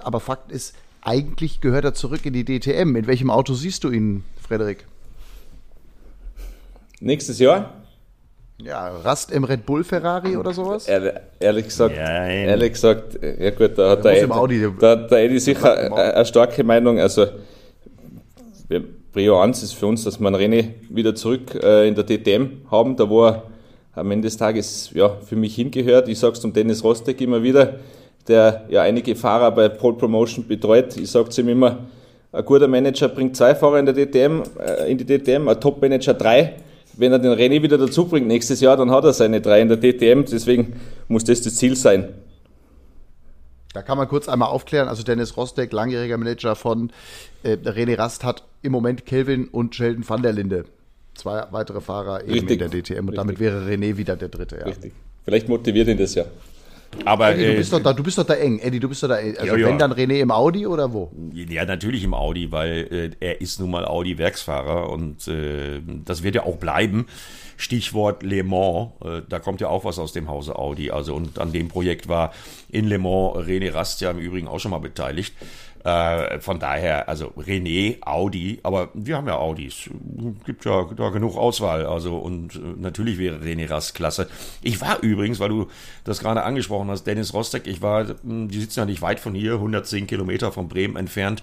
aber aber Fakt ist, eigentlich gehört er zurück in die DTM. In welchem Auto siehst du ihn, Frederik?
Nächstes Jahr?
Ja, Rast im Red Bull Ferrari oder sowas?
Ehr, ehrlich gesagt, ja, ehrlich gesagt, ja gut, da hat der, der, Audi, da, der Eddie sicher eine starke Meinung. Also Prio 1 ist für uns, dass wir René wieder zurück äh, in der DTM haben, da wo er am Ende des Tages ja, für mich hingehört. Ich sage es zum Dennis Rostek immer wieder, der ja einige Fahrer bei Pole Promotion betreut. Ich sage zu ihm immer, ein guter Manager bringt zwei Fahrer in, der DTM, äh, in die DTM, ein Top-Manager drei. Wenn er den René wieder dazu bringt nächstes Jahr, dann hat er seine drei in der DTM. Deswegen muss das das Ziel sein.
Da kann man kurz einmal aufklären. Also Dennis Rostek, langjähriger Manager von äh, René Rast, hat im Moment Kelvin und Sheldon van der Linde. Zwei weitere Fahrer eben Richtig. in der DTM. Und Richtig. damit wäre René wieder der dritte. Ja.
Richtig. Vielleicht motiviert ihn das ja.
Aber, Eddie, du, bist äh, doch da, du bist doch da eng. Eddie, du bist doch da eng. Also ja, wenn dann René im Audi oder wo?
Ja, natürlich im Audi, weil äh, er ist nun mal Audi-Werksfahrer und äh, das wird ja auch bleiben. Stichwort Le Mans, äh, da kommt ja auch was aus dem Hause Audi. Also und an dem Projekt war in Le Mans René Rast ja im Übrigen auch schon mal beteiligt. Äh, von daher, also René, Audi, aber wir haben ja Audis. Gibt ja da genug Auswahl. Also und äh, natürlich wäre René Rast klasse. Ich war übrigens, weil du das gerade angesprochen hast, Dennis Rostek, ich war, hm, die sitzen ja nicht weit von hier, 110 Kilometer von Bremen entfernt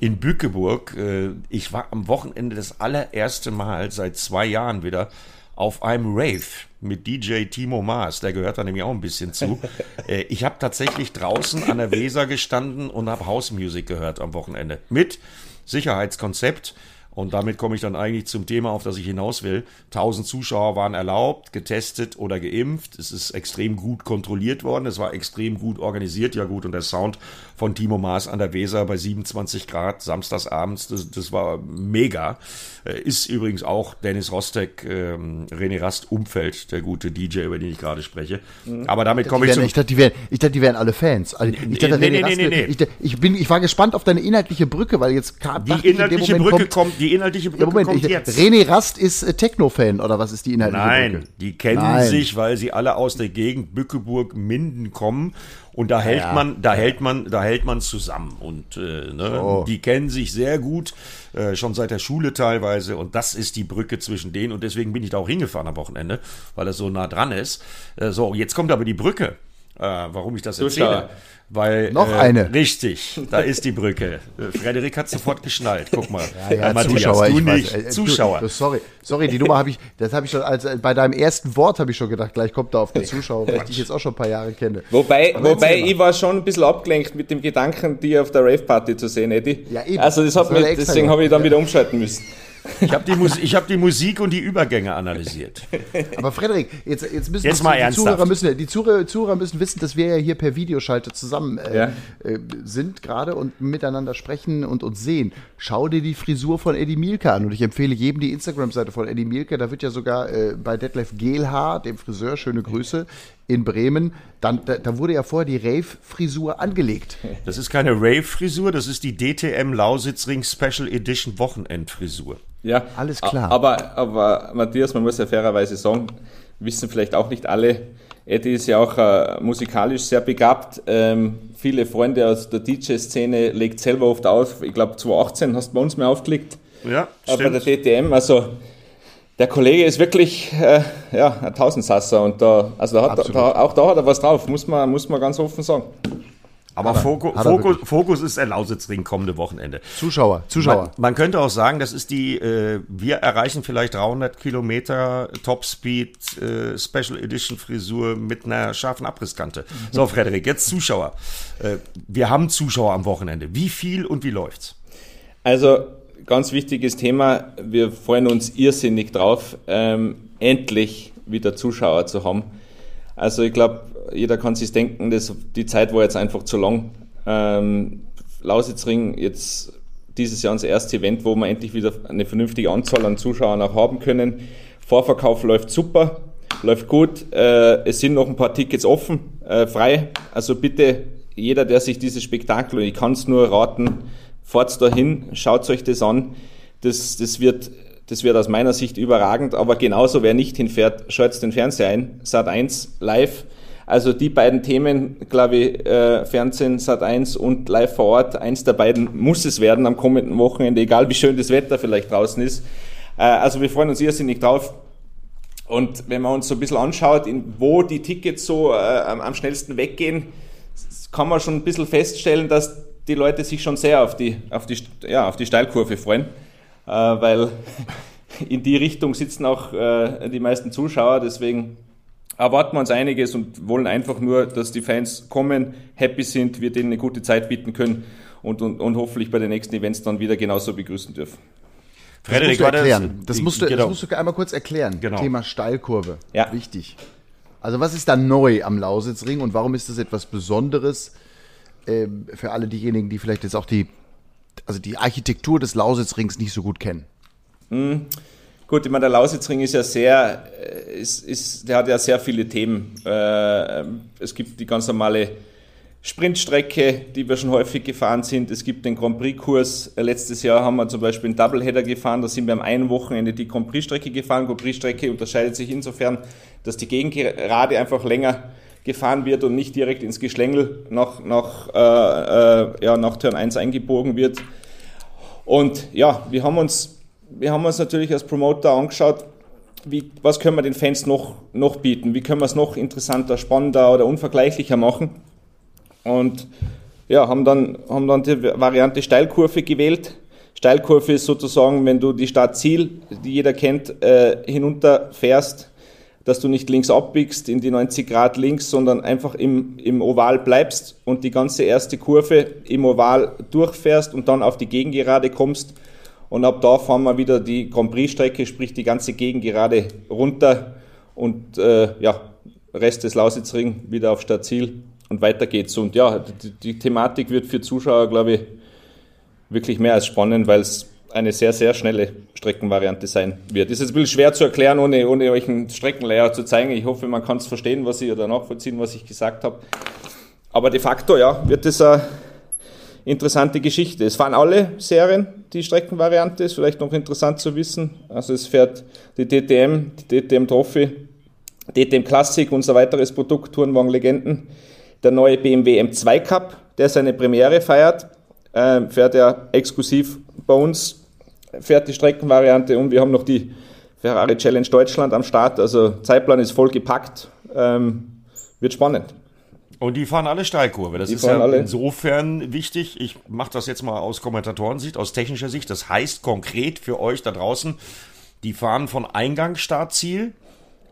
in Bückeburg. Äh, ich war am Wochenende das allererste Mal seit zwei Jahren wieder auf einem Rave mit DJ Timo Maas, der gehört da nämlich auch ein bisschen zu. Äh, ich habe tatsächlich draußen an der Weser gestanden und habe Hausmusik gehört am Wochenende mit Sicherheitskonzept und damit komme ich dann eigentlich zum Thema, auf das ich hinaus will. 1000 Zuschauer waren erlaubt, getestet oder geimpft. Es ist extrem gut kontrolliert worden. Es war extrem gut organisiert. Ja gut, und der Sound von Timo Maas an der Weser bei 27 Grad samstagsabends, das, das war mega. Äh, ist übrigens auch Dennis Rostek, ähm, René Rast Umfeld, der gute DJ, über den ich gerade spreche. Mhm. Aber damit komme ich
zu. Ich dachte, die wären, ich dachte, die wären alle Fans. Also, ich dachte, nee, nee, nee, nee, nee. Ich, ich, bin, ich war gespannt auf deine inhaltliche Brücke, weil jetzt
kam Die inhaltliche Brücke kommt, kommt die inhaltliche Brücke
Ja, Moment,
kommt
ich,
jetzt.
René Rast ist äh, Techno-Fan, oder was ist die inhaltliche
Nein,
Brücke?
die kennen
Nein.
sich, weil sie alle aus der Gegend Bückeburg, Minden kommen und da hält
ja.
man, da hält man, da hält man zusammen und äh, ne,
Oh.
die kennen sich sehr gut, äh, schon seit der Schule teilweise und das ist die Brücke zwischen denen und deswegen bin ich da auch hingefahren am Wochenende, weil das so nah dran ist. Äh, so, jetzt kommt aber die Brücke. Äh, warum ich das erzähle? Weil,
Noch
äh,
eine.
Richtig, da ist die Brücke. Äh, Frederik hat sofort geschnallt. Guck mal.
Ja,
Äh, Matthias,
Zuschauer,
du
ich
nicht.
weiß. äh,
Zuschauer.
Du, sorry, sorry, die Nummer habe ich, das habe ich schon, als bei deinem ersten Wort habe ich schon gedacht, gleich kommt da auf der Zuschauer, weil ich dich jetzt auch schon ein paar Jahre kenne.
Wobei,
Aber
wobei ich war schon ein bisschen abgelenkt mit dem Gedanken, die auf der Rave-Party zu sehen, Eddie.
Ja, eben.
Also das
Das
hat
war
mich,
ja
deswegen habe ich dann
Ja.
wieder umschalten müssen.
Ich habe die, Mus ich hab die Musik und die Übergänge analysiert.
Aber Frederik, jetzt, jetzt müssen
Jetzt
die,
mal
die
ernsthaft.
Zuhörer müssen, die Zuhörer, Zuhörer müssen wissen, dass wir ja hier per Videoschalte zusammen äh,
Ja.
äh, sind gerade und miteinander sprechen und uns sehen. Schau dir die Frisur von Eddie Mielke an und ich empfehle jedem die Instagram-Seite von Eddie Mielke. Da wird ja sogar äh, bei Detlef Gehlhaar, dem Friseur, schöne Grüße, in Bremen, dann, da, da wurde ja vorher die Rave-Frisur angelegt.
Das ist keine Rave-Frisur, das ist die DTM Lausitzring Special Edition Wochenendfrisur.
Ja,
Alles klar.
Aber, aber Matthias, man muss ja fairerweise sagen, wissen vielleicht auch nicht alle, Eddie ist ja auch äh, musikalisch sehr begabt. Ähm, viele Freunde aus der DJ-Szene legt selber oft auf. Ich glaube, 2018 hast du bei uns mehr aufgelegt.
Ja,
äh, bei der
stimmt.
DTM. Also der Kollege ist wirklich äh, ja, ein Tausendsasser und da, also da hat, da, auch da hat er was drauf, muss man, muss man ganz offen sagen.
Aber Fokus,
er
Fokus. Fokus ist der Lausitzring kommende Wochenende.
Zuschauer, Zuschauer.
Man, man könnte auch sagen, das ist die, äh, wir erreichen vielleicht 300 Kilometer Topspeed äh, Special Edition Frisur mit einer scharfen Abrisskante. So, Frederik, jetzt Zuschauer. Äh, wir haben Zuschauer am Wochenende. Wie viel und wie läuft's?
Also ganz wichtiges Thema. Wir freuen uns irrsinnig drauf, ähm, endlich wieder Zuschauer zu haben. Also ich glaube, jeder kann sich denken, dass die Zeit war jetzt einfach zu lang. Ähm, Lausitzring jetzt dieses Jahr unser erstes Event, wo wir endlich wieder eine vernünftige Anzahl an Zuschauern auch haben können. Vorverkauf läuft super, läuft gut. Äh, es sind noch ein paar Tickets offen, äh, frei. Also bitte jeder, der sich dieses Spektakel, und ich kann es nur raten, fahrt dahin, schaut euch das an. Das, das, wird, das wird aus meiner Sicht überragend, aber genauso, wer nicht hinfährt, schaut den Fernseher ein. Sat 1 live. Also die beiden Themen, glaube ich, äh, Fernsehen, Sat 1 und live vor Ort, eins der beiden muss es werden am kommenden Wochenende, egal wie schön das Wetter vielleicht draußen ist. Äh, also wir freuen uns irrsinnig drauf. Und wenn man uns so ein bisschen anschaut, in wo die Tickets so äh, am schnellsten weggehen, kann man schon ein bisschen feststellen, dass die Leute sich schon sehr auf die, auf die, ja, auf die Steilkurve freuen, äh, weil in die Richtung sitzen auch äh, die meisten Zuschauer. Deswegen erwarten wir uns einiges und wollen einfach nur, dass die Fans kommen, happy sind, wir denen eine gute Zeit bieten können und, und, und hoffentlich bei den nächsten Events dann wieder genauso begrüßen dürfen.
Das musst du erklären. Das, musst du,
genau.
das musst du einmal kurz erklären.
Genau.
Thema Steilkurve.
Ja.
Wichtig. Also was ist da neu am Lausitzring und warum ist das etwas Besonderes ähm, für alle diejenigen, die vielleicht jetzt auch die, also die Architektur des Lausitzrings nicht so gut kennen?
Gut, ich meine, der Lausitzring ist ja sehr, äh, ist, ist, der hat ja sehr viele Themen. Äh, Es gibt die ganz normale Sprintstrecke, die wir schon häufig gefahren sind. Es gibt den Grand Prix-Kurs. Äh, Letztes Jahr haben wir zum Beispiel einen Doubleheader gefahren. Da sind wir am einen Wochenende die Grand Prix-Strecke gefahren. Grand Prix-Strecke unterscheidet sich insofern, dass die Gegengerade einfach länger gefahren wird und nicht direkt ins Geschlängel nach, nach, äh, äh, ja, nach Turn 1 eingebogen wird. Und ja, wir haben uns, wir haben uns natürlich als Promoter angeschaut, wie, was können wir den Fans noch, noch bieten? Wie können wir es noch interessanter, spannender oder unvergleichlicher machen? Und ja, haben dann, haben dann die Variante Steilkurve gewählt. Steilkurve ist sozusagen, wenn du die Stadt Ziel, die jeder kennt, äh, hinunterfährst, dass du nicht links abbiegst in die 90 Grad links, sondern einfach im, im Oval bleibst und die ganze erste Kurve im Oval durchfährst und dann auf die Gegengerade kommst. Und ab da fahren wir wieder die Grand Prix-Strecke, sprich die ganze Gegengerade runter und äh, ja, Rest des Lausitzring wieder auf Stadtziel und weiter geht's. Und ja, die, die Thematik wird für Zuschauer, glaube ich, wirklich mehr als spannend, weil es eine sehr, sehr schnelle Streckenvariante sein wird. Ist jetzt ein bisschen schwer zu erklären, ohne, ohne euch einen Streckenlayout zu zeigen. Ich hoffe, man kann es verstehen, was ich oder nachvollziehen, was ich gesagt habe. Aber de facto, ja, wird es ein, interessante Geschichte. Es fahren alle Serien, die Streckenvariante, ist vielleicht noch interessant zu wissen. Also es fährt die DTM, die DTM Trophy, DTM Classic, unser weiteres Produkt, Tourenwagen Legenden, der neue BMW M2 Cup, der seine Premiere feiert, äh, fährt er exklusiv bei uns, fährt die Streckenvariante und wir haben noch die Ferrari Challenge Deutschland am Start. Also Zeitplan ist voll gepackt, ähm, wird spannend.
Und die fahren alle Steilkurve. Das
Die
ist ja
alle.
insofern wichtig. Ich mache das jetzt mal aus Kommentatorensicht, aus technischer Sicht. Das heißt konkret für euch da draußen, die fahren von Eingang Startziel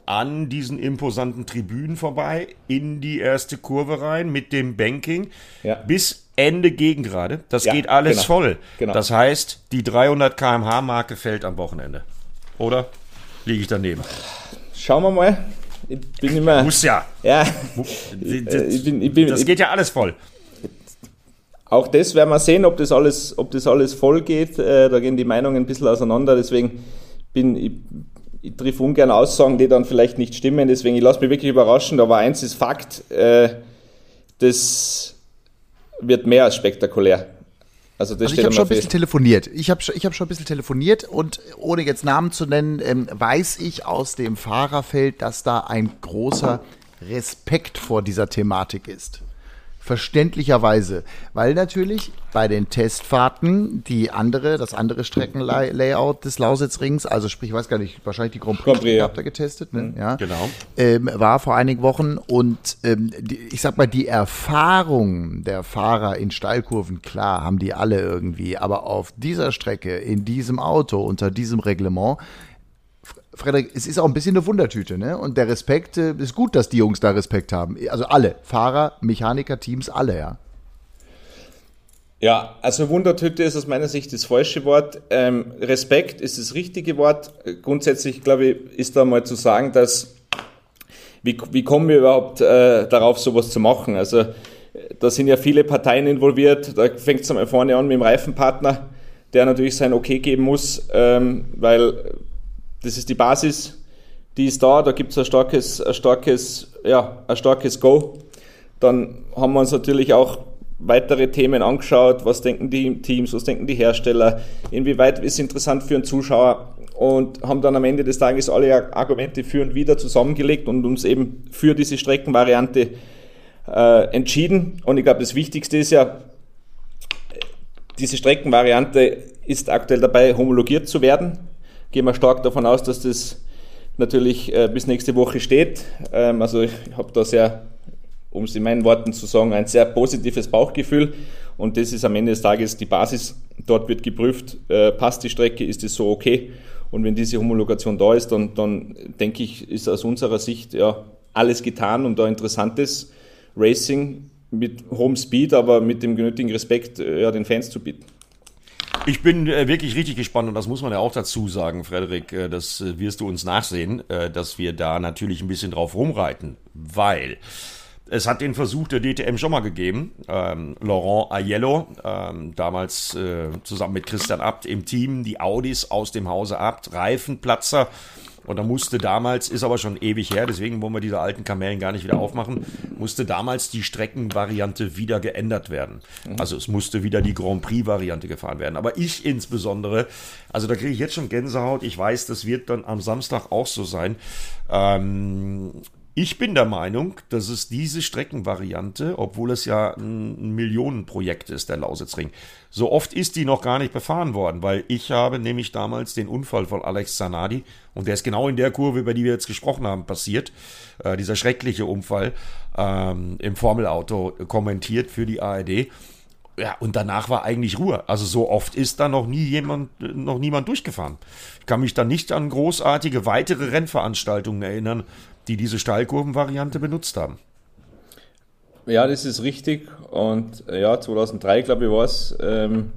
an diesen imposanten Tribünen vorbei, in die erste Kurve rein mit dem Banking
Ja.
bis Ende Gegengrade. Das
Ja,
geht alles
genau.
voll.
Genau.
Das heißt, die 300 km/h Marke fällt am Wochenende. Oder liege ich daneben?
Schauen wir mal. Ich bin immer.
Muss ja.
Ja,
Das,
ich bin, ich bin,
das geht ja alles voll.
Auch das werden wir sehen, ob das alles, ob das alles voll geht. Äh, da gehen die Meinungen ein bisschen auseinander. Deswegen bin ich, ich triff ungern Aussagen, die dann vielleicht nicht stimmen. Deswegen, ich lasse mich wirklich überraschen. Aber eins ist Fakt, äh, das wird mehr als spektakulär. Also das
Also ich habe schon ein bisschen telefoniert. Ich habe ich hab schon ein bisschen telefoniert und ohne jetzt Namen zu nennen, ähm, weiß ich aus dem Fahrerfeld, dass da ein großer Respekt vor dieser Thematik ist. Verständlicherweise, weil natürlich bei den Testfahrten die andere, das andere Streckenlayout des Lausitzrings, also sprich, ich weiß gar nicht, wahrscheinlich die Grand Prix,
Prix,
habt ihr getestet, ne? Ja.
Genau.
ähm, war vor einigen Wochen und ähm, die, ich sag mal, die Erfahrung der Fahrer in Steilkurven, klar, haben die alle irgendwie, aber auf dieser Strecke, in diesem Auto, unter diesem Reglement, Frederik, es ist auch ein bisschen eine Wundertüte, ne? Und der Respekt äh, ist gut, dass die Jungs da Respekt haben. Also alle, Fahrer, Mechaniker, Teams, alle, ja.
Ja, also Wundertüte ist aus meiner Sicht das falsche Wort. Ähm, Respekt ist das richtige Wort. Grundsätzlich, glaube ich, ist da mal zu sagen, dass wie, wie kommen wir überhaupt äh, darauf, sowas zu machen? Also äh, da sind ja viele Parteien involviert. Da fängt es einmal vorne an mit dem Reifenpartner, der natürlich sein Okay geben muss, ähm, weil das ist die Basis, die ist da. Da gibt es ein starkes, ein starkes, ja, ein starkes Go. Dann haben wir uns natürlich auch weitere Themen angeschaut. Was denken die Teams, was denken die Hersteller? Inwieweit ist es interessant für einen Zuschauer? Und haben dann am Ende des Tages alle Argumente für und wieder zusammengelegt und uns eben für diese Streckenvariante äh, entschieden. Und ich glaube, das Wichtigste ist ja, diese Streckenvariante ist aktuell dabei, homologiert zu werden. Gehen wir stark davon aus, dass das natürlich äh, bis nächste Woche steht. Ähm, also ich habe da sehr, um es in meinen Worten zu sagen, ein sehr positives Bauchgefühl. Und das ist am Ende des Tages die Basis. Dort wird geprüft, äh, passt die Strecke, ist es so okay. Und wenn diese Homologation da ist, dann, dann denke ich, ist aus unserer Sicht ja alles getan, um da interessantes Racing mit hohem Speed, aber mit dem genötigen Respekt äh, ja, den Fans zu bieten.
Ich bin äh, wirklich richtig gespannt und das muss man ja auch dazu sagen, Frederik, äh, das äh, wirst du uns nachsehen, äh, dass wir da natürlich ein bisschen drauf rumreiten, weil es hat den Versuch der DTM schon mal gegeben. Ähm, Laurent Aiello, ähm, damals äh, zusammen mit Christian Abt im Team, die Audis aus dem Hause Abt, Reifenplatzer. Und da musste damals, ist aber schon ewig her, deswegen wollen wir diese alten Kamellen gar nicht wieder aufmachen, musste damals die Streckenvariante wieder geändert werden. Also es musste wieder die Grand Prix-Variante gefahren werden. Aber ich insbesondere, also da kriege ich jetzt schon Gänsehaut. Ich weiß, das wird dann am Samstag auch so sein. Ähm, ich bin der Meinung, dass es diese Streckenvariante, obwohl es ja ein Millionenprojekt ist, der Lausitzring, so oft ist die noch gar nicht befahren worden, weil ich habe nämlich damals den Unfall von Alex Zanardi, und der ist genau in der Kurve, über die wir jetzt gesprochen haben, passiert, äh, dieser schreckliche Unfall ähm, im Formelauto kommentiert für die ARD. Ja, und danach war eigentlich Ruhe. Also so oft ist da noch nie jemand, noch niemand durchgefahren. Ich kann mich da nicht an großartige weitere Rennveranstaltungen erinnern, die diese Steilkurvenvariante benutzt haben.
Ja, das ist richtig. Und ja, 2003, glaube ich, war es. Ähm,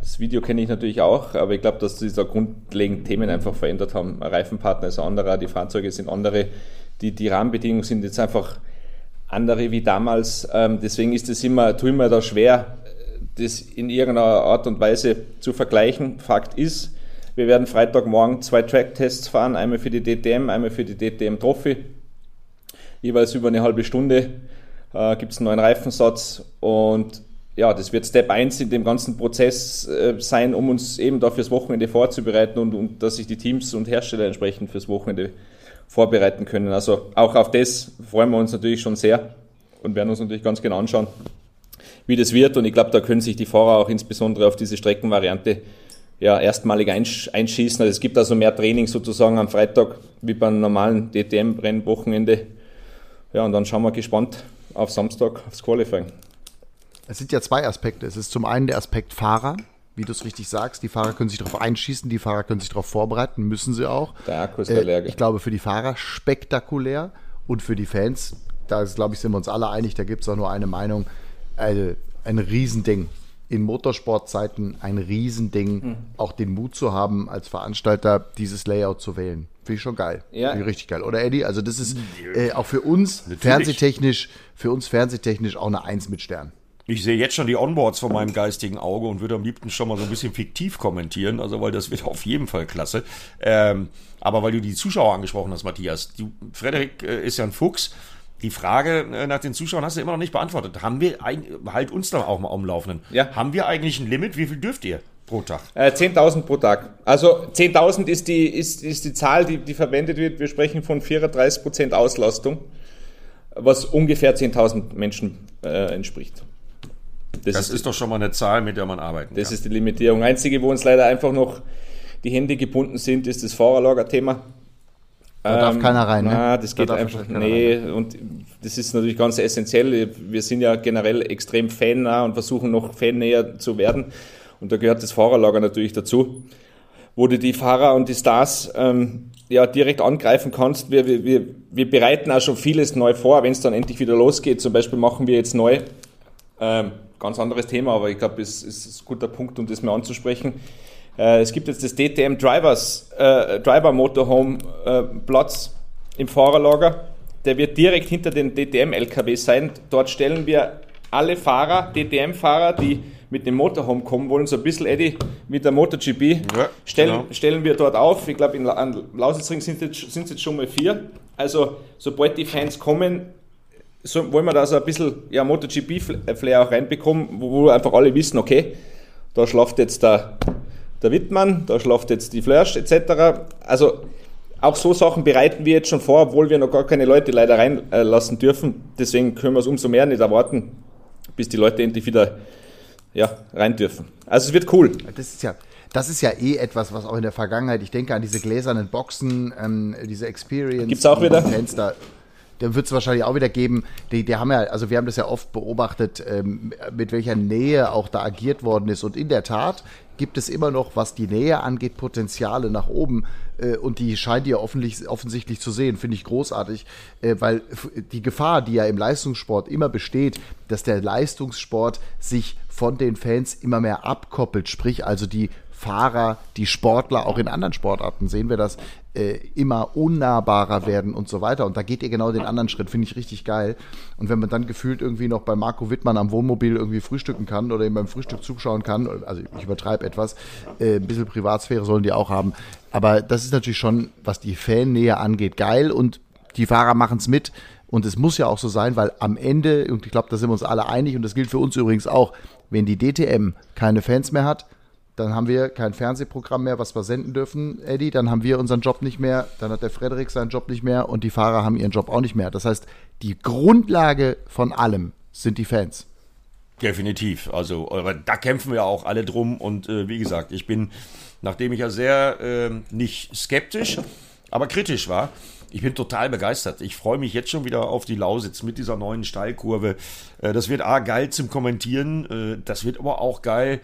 das Video kenne ich natürlich auch, aber ich glaube, dass sich da grundlegend Themen einfach verändert haben. Ein Reifenpartner ist ein anderer, die Fahrzeuge sind andere, die, die Rahmenbedingungen sind jetzt einfach andere wie damals. Ähm, deswegen ist es immer, tue ich mir da schwer, das in irgendeiner Art und Weise zu vergleichen. Fakt ist, wir werden Freitagmorgen zwei Track-Tests fahren, einmal für die DTM, einmal für die DTM Trophy. Jeweils über eine halbe Stunde äh, gibt es einen neuen Reifensatz und ja, das wird Step 1 in dem ganzen Prozess äh, sein, um uns eben da fürs Wochenende vorzubereiten und, und dass sich die Teams und Hersteller entsprechend fürs Wochenende vorbereiten können. Also auch auf das freuen wir uns natürlich schon sehr und werden uns natürlich ganz genau anschauen, wie das wird. Und ich glaube, da können sich die Fahrer auch insbesondere auf diese Streckenvariante ja, erstmalig einschießen. Also es gibt also mehr Training sozusagen am Freitag wie beim normalen DTM-Rennwochenende. Ja, und dann schauen wir gespannt auf Samstag aufs Qualifying.
Es sind ja zwei Aspekte. Es ist zum einen der Aspekt Fahrer, wie du es richtig sagst. Die Fahrer können sich darauf einschießen, die Fahrer können sich darauf vorbereiten, müssen sie auch.
Der Akku ist äh, leer.
Ich glaube, für die Fahrer spektakulär und für die Fans, da ist, glaube ich, sind wir uns alle einig, da gibt es auch nur eine Meinung, also ein Riesending. In Motorsportzeiten ein Riesending, mhm. auch den Mut zu haben, als Veranstalter dieses Layout zu wählen. Finde ich schon geil. Ja. Finde ich richtig geil. Oder Eddie? Also das ist äh, auch für uns Natürlich. fernsehtechnisch, für uns fernsehtechnisch auch eine Eins mit Stern.
Ich sehe jetzt schon die Onboards vor meinem geistigen Auge und würde am liebsten schon mal so ein bisschen fiktiv kommentieren, also weil das wird auf jeden Fall klasse. Ähm, aber weil du die Zuschauer angesprochen hast, Matthias, du, Frederik äh, ist ja ein Fuchs. Die Frage äh, nach den Zuschauern hast du immer noch nicht beantwortet. Haben wir, halt uns da auch mal umlaufenden, ja. haben wir eigentlich ein Limit? Wie viel dürft ihr? Pro Tag?
Äh, 10.000 pro Tag. Also 10.000 ist die, ist, ist die Zahl, die, die verwendet wird. Wir sprechen von 34% Auslastung, was ungefähr 10.000 Menschen äh, entspricht.
Das, das ist, ist, doch schon mal eine Zahl, mit der man arbeiten
Das kann. ist die Limitierung. Einzige, wo uns leider einfach noch die Hände gebunden sind, ist das Fahrerlager-Thema.
Da ähm, darf keiner rein,
ne? Na, das geht einfach, nee, rein. und das ist natürlich ganz essentiell. Wir sind ja generell extrem fannah und versuchen noch fannäher zu werden. Und da gehört das Fahrerlager natürlich dazu, wo du die Fahrer und die Stars ähm, ja direkt angreifen kannst. Wir, wir, wir bereiten auch schon vieles neu vor, wenn es dann endlich wieder losgeht. Zum Beispiel machen wir jetzt neu ähm, ganz anderes Thema, aber ich glaube, es ist ein guter Punkt, um das mal anzusprechen. Äh, es gibt jetzt das DTM Drivers, äh, Driver Motorhome äh, Platz im Fahrerlager. Der wird direkt hinter den DTM LKW sein. Dort stellen wir alle Fahrer, DTM-Fahrer, die mit dem Motorhome kommen wollen, so ein bisschen Eddie mit der MotoGP, ja, stellen, genau. stellen wir dort auf. Ich glaube, in Lausitzring sind es jetzt schon mal vier. Also, sobald die Fans kommen, so wollen wir da so ein bisschen ja, MotoGP-Flair auch reinbekommen, wo, wo einfach alle wissen, okay, da schlaft jetzt der, der Wittmann, da schlaft jetzt die Flash etc. Also auch so Sachen bereiten wir jetzt schon vor, obwohl wir noch gar keine Leute leider reinlassen dürfen. Deswegen können wir es umso mehr nicht erwarten, bis die Leute endlich wieder ja, rein dürfen. Also es wird cool.
Das ist ja, das ist ja eh etwas, was auch in der Vergangenheit, ich denke an diese gläsernen Boxen, ähm, diese Experience.
Gibt's auch wieder?
Fenster dann wird es wahrscheinlich auch wieder geben. Die, die haben ja, also wir haben das ja oft beobachtet, ähm, mit welcher Nähe auch da agiert worden ist. Und in der Tat gibt es immer noch, was die Nähe angeht, Potenziale nach oben. Äh, und die scheint ihr offensichtlich, zu sehen, finde ich großartig, äh, weil die Gefahr, die ja im Leistungssport immer besteht, dass der Leistungssport sich von den Fans immer mehr abkoppelt, sprich also die Fahrer, die Sportler, auch in anderen Sportarten sehen wir das, äh, immer unnahbarer werden und so weiter. Und da geht ihr genau den anderen Schritt, finde ich richtig geil. Und wenn man dann gefühlt irgendwie noch bei Marco Wittmann am Wohnmobil irgendwie frühstücken kann oder ihm beim Frühstück zuschauen kann, also ich übertreibe etwas, äh, ein bisschen Privatsphäre sollen die auch haben. Aber das ist natürlich schon, was die Fannähe angeht, geil und die Fahrer machen es mit. Und es muss ja auch so sein, weil am Ende, und ich glaube, da sind wir uns alle einig, und das gilt für uns übrigens auch, wenn die DTM keine Fans mehr hat, dann haben wir kein Fernsehprogramm mehr, was wir senden dürfen, Eddie. Dann haben wir unseren Job nicht mehr. Dann hat der Frederik seinen Job nicht mehr und die Fahrer haben ihren Job auch nicht mehr. Das heißt, die Grundlage von allem sind die Fans.
Definitiv. Also da kämpfen wir auch alle drum. Und äh, wie gesagt, ich bin, nachdem ich ja sehr äh, nicht skeptisch, aber kritisch war, ich bin total begeistert. Ich freue mich jetzt schon wieder auf die Lausitz mit dieser neuen Steilkurve. Äh, das wird A geil zum Kommentieren. Äh, das wird aber auch geil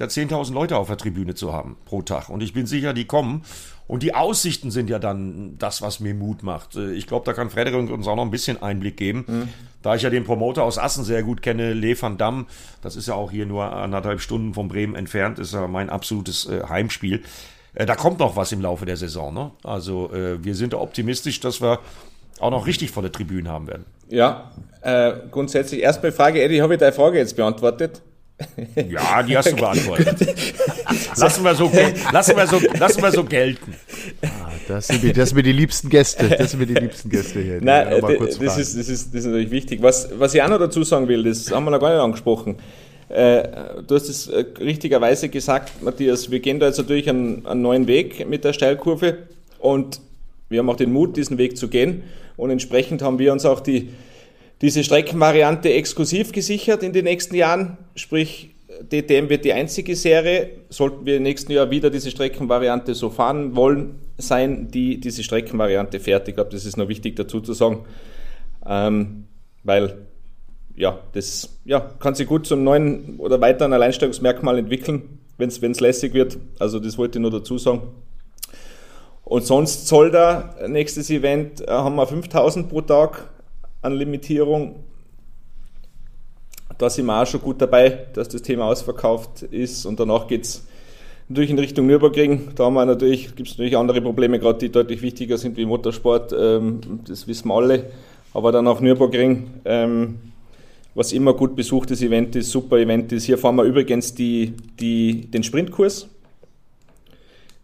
da 10.000 Leute auf der Tribüne zu haben pro Tag. Und ich bin sicher, die kommen. Und die Aussichten sind ja dann das, was mir Mut macht. Äh, ich glaube, da kann Frederik uns auch noch ein bisschen Einblick geben. Mhm. Da ich ja den Promoter aus Assen sehr gut kenne, Le van Damme, das ist ja auch hier nur anderthalb Stunden von Bremen entfernt, ist ja mein absolutes äh, Heimspiel. Äh, da kommt noch was im Laufe der Saison. Ne? Also äh, wir sind optimistisch, dass wir auch noch richtig volle Tribünen haben werden.
Ja, grundsätzlich erstmal Frage, Eddie, habe ich deine Frage jetzt beantwortet?
Ja, die hast du beantwortet. lassen, wir so, lassen, wir so, lassen wir so gelten.
Ah, das, sind mir, das sind mir die liebsten Gäste. Das sind mir die liebsten Gäste hier.
Nein, das, ist, das, ist, das ist natürlich wichtig. Was, was ich auch noch dazu sagen will, das haben wir noch gar nicht angesprochen. Äh, du hast es äh, richtigerweise gesagt, Matthias, wir gehen da jetzt natürlich einen, einen neuen Weg mit der Steilkurve und wir haben auch den Mut, diesen Weg zu gehen und entsprechend haben wir uns auch die, diese Streckenvariante exklusiv gesichert in den nächsten Jahren, sprich DTM wird die einzige Serie, sollten wir im nächsten Jahr wieder diese Streckenvariante so fahren wollen, sein, die diese Streckenvariante fährt. Ich glaube, das ist noch wichtig dazu zu sagen, ähm, weil ja, das ja, kann sich gut zum neuen oder weiteren Alleinstellungsmerkmal entwickeln, wenn es lässig wird. Also das wollte ich nur dazu sagen. Und sonst soll da nächstes Event, äh, haben wir 5000 pro Tag an Limitierung. Da sind wir auch schon gut dabei, dass das Thema ausverkauft ist. Und danach geht es natürlich in Richtung Nürburgring. Da haben wir natürlich, gibt es natürlich andere Probleme, gerade die deutlich wichtiger sind wie Motorsport. Ähm, das wissen wir alle. Aber dann auch Nürburgring. Ähm, was immer gut besuchtes Event ist, super Event ist. Hier fahren wir übrigens die, die, den Sprintkurs.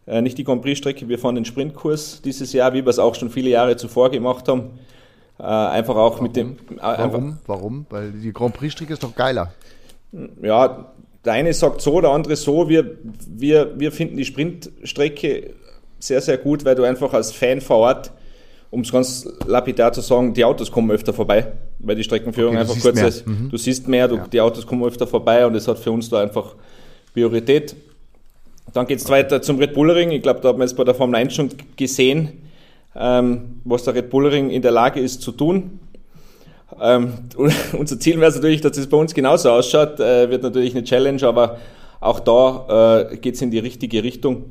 Äh, nicht die Grand Prix-Strecke, wir fahren den Sprintkurs dieses Jahr, wie wir es auch schon viele Jahre zuvor gemacht haben. Äh, einfach auch
Warum?
mit dem. Äh,
Warum? Warum? Weil die Grand Prix-Strecke ist doch geiler.
Ja, der eine sagt so, der andere so. Wir, wir, wir finden die Sprintstrecke sehr, sehr gut, weil du einfach als Fan vor Ort um es ganz lapidar zu sagen, die Autos kommen öfter vorbei, weil die Streckenführung
Okay,
einfach kurz ist.
Mhm.
Du siehst mehr, du,
Ja.
die Autos kommen öfter vorbei und es hat für uns da einfach Priorität. Dann geht es weiter zum Red Bull Ring. Ich glaube, da haben wir jetzt bei der Formel 1 schon gesehen, was der Red Bull Ring in der Lage ist zu tun. Ähm, unser Ziel wäre es natürlich, dass es bei uns genauso ausschaut. Äh, wird natürlich eine Challenge, aber auch da äh, geht es in die richtige Richtung,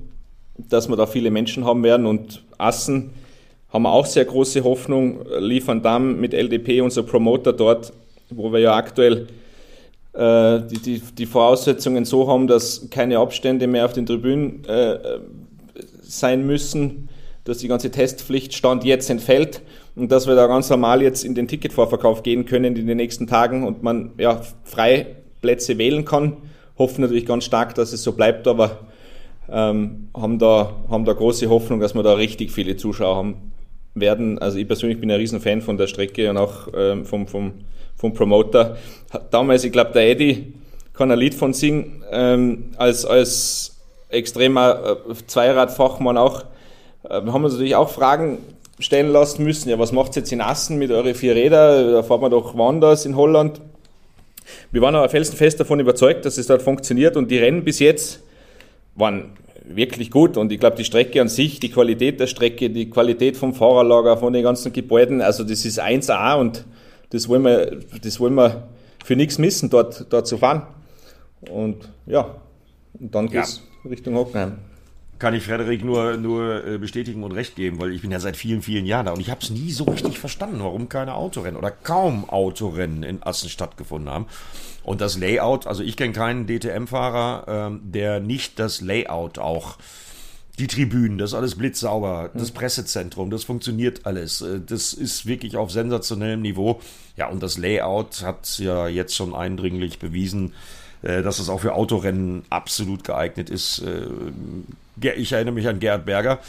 dass wir da viele Menschen haben werden. Und Assen haben wir auch sehr große Hoffnung. Liefern Damm mit LDP, unser Promoter dort, wo wir ja aktuell äh, die, die, die Voraussetzungen so haben, dass keine Abstände mehr auf den Tribünen äh, sein müssen, dass die ganze Testpflicht Stand jetzt entfällt und dass wir da ganz normal jetzt in den Ticketvorverkauf gehen können in den nächsten Tagen und man ja frei Plätze wählen kann. Hoffen natürlich ganz stark, dass es so bleibt, aber ähm, haben, da, haben da große Hoffnung, dass wir da richtig viele Zuschauer haben werden. Also ich persönlich bin ein Riesenfan von der Strecke und auch ähm, vom, vom, vom Promoter. Damals, ich glaube, der Eddie kann ein Lied von singen, ähm, als, als extremer äh, Zweiradfachmann auch. Äh, wir haben uns natürlich auch Fragen stellen lassen müssen. Ja, was macht's jetzt in Assen mit euren vier Rädern? Da fahren wir doch woanders in Holland. Wir waren aber felsenfest davon überzeugt, dass es dort funktioniert und die Rennen bis jetzt waren wirklich gut und ich glaube, die Strecke an sich, die Qualität der Strecke, die Qualität vom Fahrerlager, von den ganzen Gebäuden, also das ist 1A und das wollen wir, das wollen wir für nichts missen, dort, dort zu fahren. Und ja, und dann geht's Richtung Hockenheim.
Kann ich Frederik nur, nur äh, bestätigen und recht geben, weil ich bin ja seit vielen, vielen Jahren da und ich habe es nie so richtig verstanden, warum keine Autorennen oder kaum Autorennen in Assen stattgefunden haben. Und das Layout, also ich kenne keinen DTM-Fahrer, ähm, der nicht das Layout auch, die Tribünen, das ist alles blitzsauber, das Pressezentrum, das funktioniert alles. Äh, Das ist wirklich auf sensationellem Niveau. Ja, und das Layout hat ja jetzt schon eindringlich bewiesen, dass es auch für Autorennen absolut geeignet ist. Äh, Ich erinnere mich an Gerhard Berger,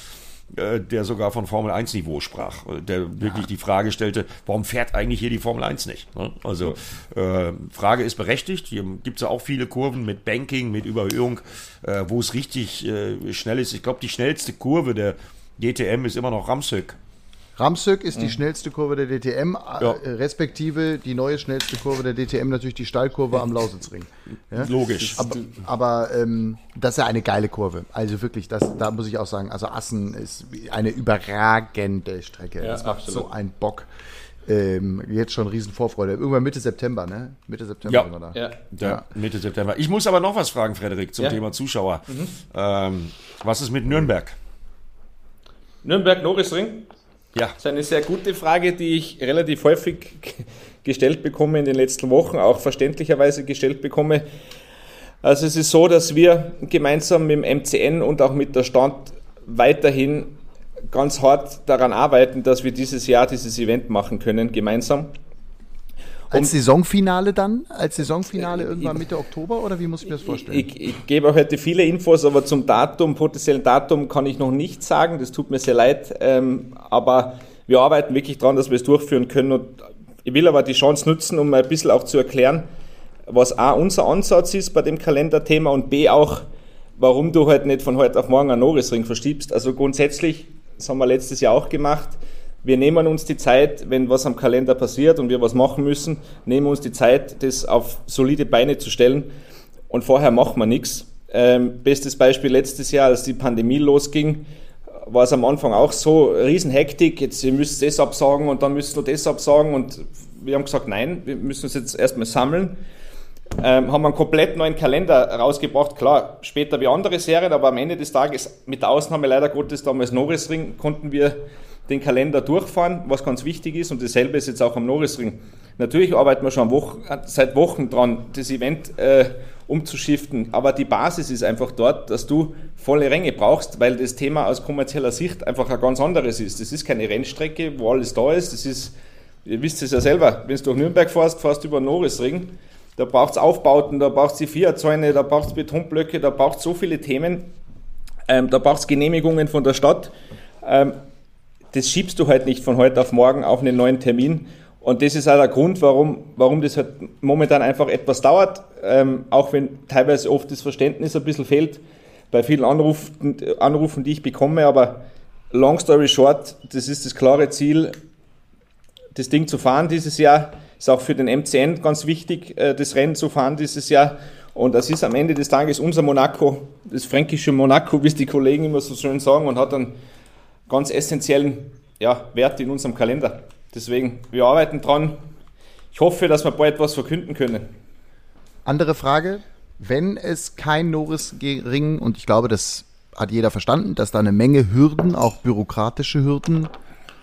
äh, der sogar von Formel 1 Niveau sprach, äh, der wirklich die Frage stellte, warum fährt eigentlich hier die Formel 1 nicht? Ne? Also äh, Frage ist berechtigt. Hier gibt es ja auch viele Kurven mit Banking, mit Überhöhung, äh, wo es richtig äh, schnell ist. Ich glaube, die schnellste Kurve der DTM ist immer noch Ramsöck.
Ramsöck ist die schnellste Kurve der DTM,
Mhm. Ja.
äh, respektive die neue schnellste Kurve der DTM natürlich die Steilkurve am Lausitzring. Ja?
Logisch.
Aber, aber ähm, das ist ja eine geile Kurve. Also wirklich, das, da muss ich auch sagen, also Assen ist eine überragende Strecke.
Ja,
das macht
absolut.
so einen Bock. Ähm, jetzt schon riesen Vorfreude. Irgendwann Mitte September, ne? Mitte September
Ja.
sind wir da.
Ja.
Ja, Mitte September. Ich muss aber noch was fragen, Frederik, zum
Ja.
Thema Zuschauer. Ähm, was ist mit Nürnberg?
Nürnberg-Norrisring?
Ja.
Das ist eine sehr gute Frage, die ich relativ häufig gestellt bekomme in den letzten Wochen, auch verständlicherweise gestellt bekomme. Also es ist so, dass wir gemeinsam mit dem MCN und auch mit der Stand weiterhin ganz hart daran arbeiten, dass wir dieses Jahr dieses Event machen können, gemeinsam.
Als Saisonfinale dann? Als Saisonfinale irgendwann Mitte Oktober oder wie muss ich mir das vorstellen?
Ich, ich gebe heute viele Infos, aber zum Datum, potenziellen Datum kann ich noch nichts sagen. Das tut mir sehr leid. Ähm, aber wir arbeiten wirklich daran, dass wir es durchführen können. Und ich will aber die Chance nutzen, um ein bisschen auch zu erklären, was A, unser Ansatz ist bei dem Kalenderthema und B, auch, warum du halt nicht von heute auf morgen einen Norrisring verschiebst. Also grundsätzlich, das haben wir letztes Jahr auch gemacht, wir nehmen uns die Zeit, wenn was am Kalender passiert und wir was machen müssen, nehmen uns die Zeit, das auf solide Beine zu stellen und vorher machen wir nichts. Ähm, bestes Beispiel letztes Jahr, als die Pandemie losging, war es am Anfang auch so, Riesenhektik, jetzt ihr müsst das absagen und dann müsst ihr das absagen und wir haben gesagt, nein, wir müssen es jetzt erstmal sammeln. Ähm, haben einen komplett neuen Kalender rausgebracht, klar, später wie andere Serien, aber am Ende des Tages, mit der Ausnahme leider Gottes damals Norrisring, konnten wir den Kalender durchfahren, was ganz wichtig ist und dasselbe ist jetzt auch am Norrisring. Natürlich arbeiten wir schon Wochen, seit Wochen dran, das Event äh, umzuschiften, aber die Basis ist einfach dort, dass du volle Ränge brauchst, weil das Thema aus kommerzieller Sicht einfach ein ganz anderes ist. Das ist keine Rennstrecke, wo alles da ist, das ist, ihr wisst es ja selber, wenn du durch Nürnberg fährst, fährst du über Norrisring, da braucht es Aufbauten, da braucht es die Vierzäune, da braucht es Betonblöcke, da braucht es so viele Themen, ähm, da braucht es Genehmigungen von der Stadt. Ähm, das schiebst du halt nicht von heute auf morgen auf einen neuen Termin. Und das ist auch der Grund, warum, warum das halt momentan einfach etwas dauert, ähm, auch wenn teilweise oft das Verständnis ein bisschen fehlt bei vielen Anrufen, Anrufen, die ich bekomme. Aber long story short, das ist das klare Ziel, das Ding zu fahren dieses Jahr. Ist auch für den MCN ganz wichtig, äh, das Rennen zu fahren dieses Jahr. Und das ist am Ende des Tages unser Monaco, das fränkische Monaco, wie es die Kollegen immer so schön sagen, und hat einen ganz essentiellen ja, Wert in unserem Kalender. Deswegen, wir arbeiten dran. Ich hoffe, dass wir bald etwas verkünden können.
Andere Frage, wenn es kein Norris-Ring, und ich glaube, das hat jeder verstanden, dass da eine Menge Hürden, auch bürokratische Hürden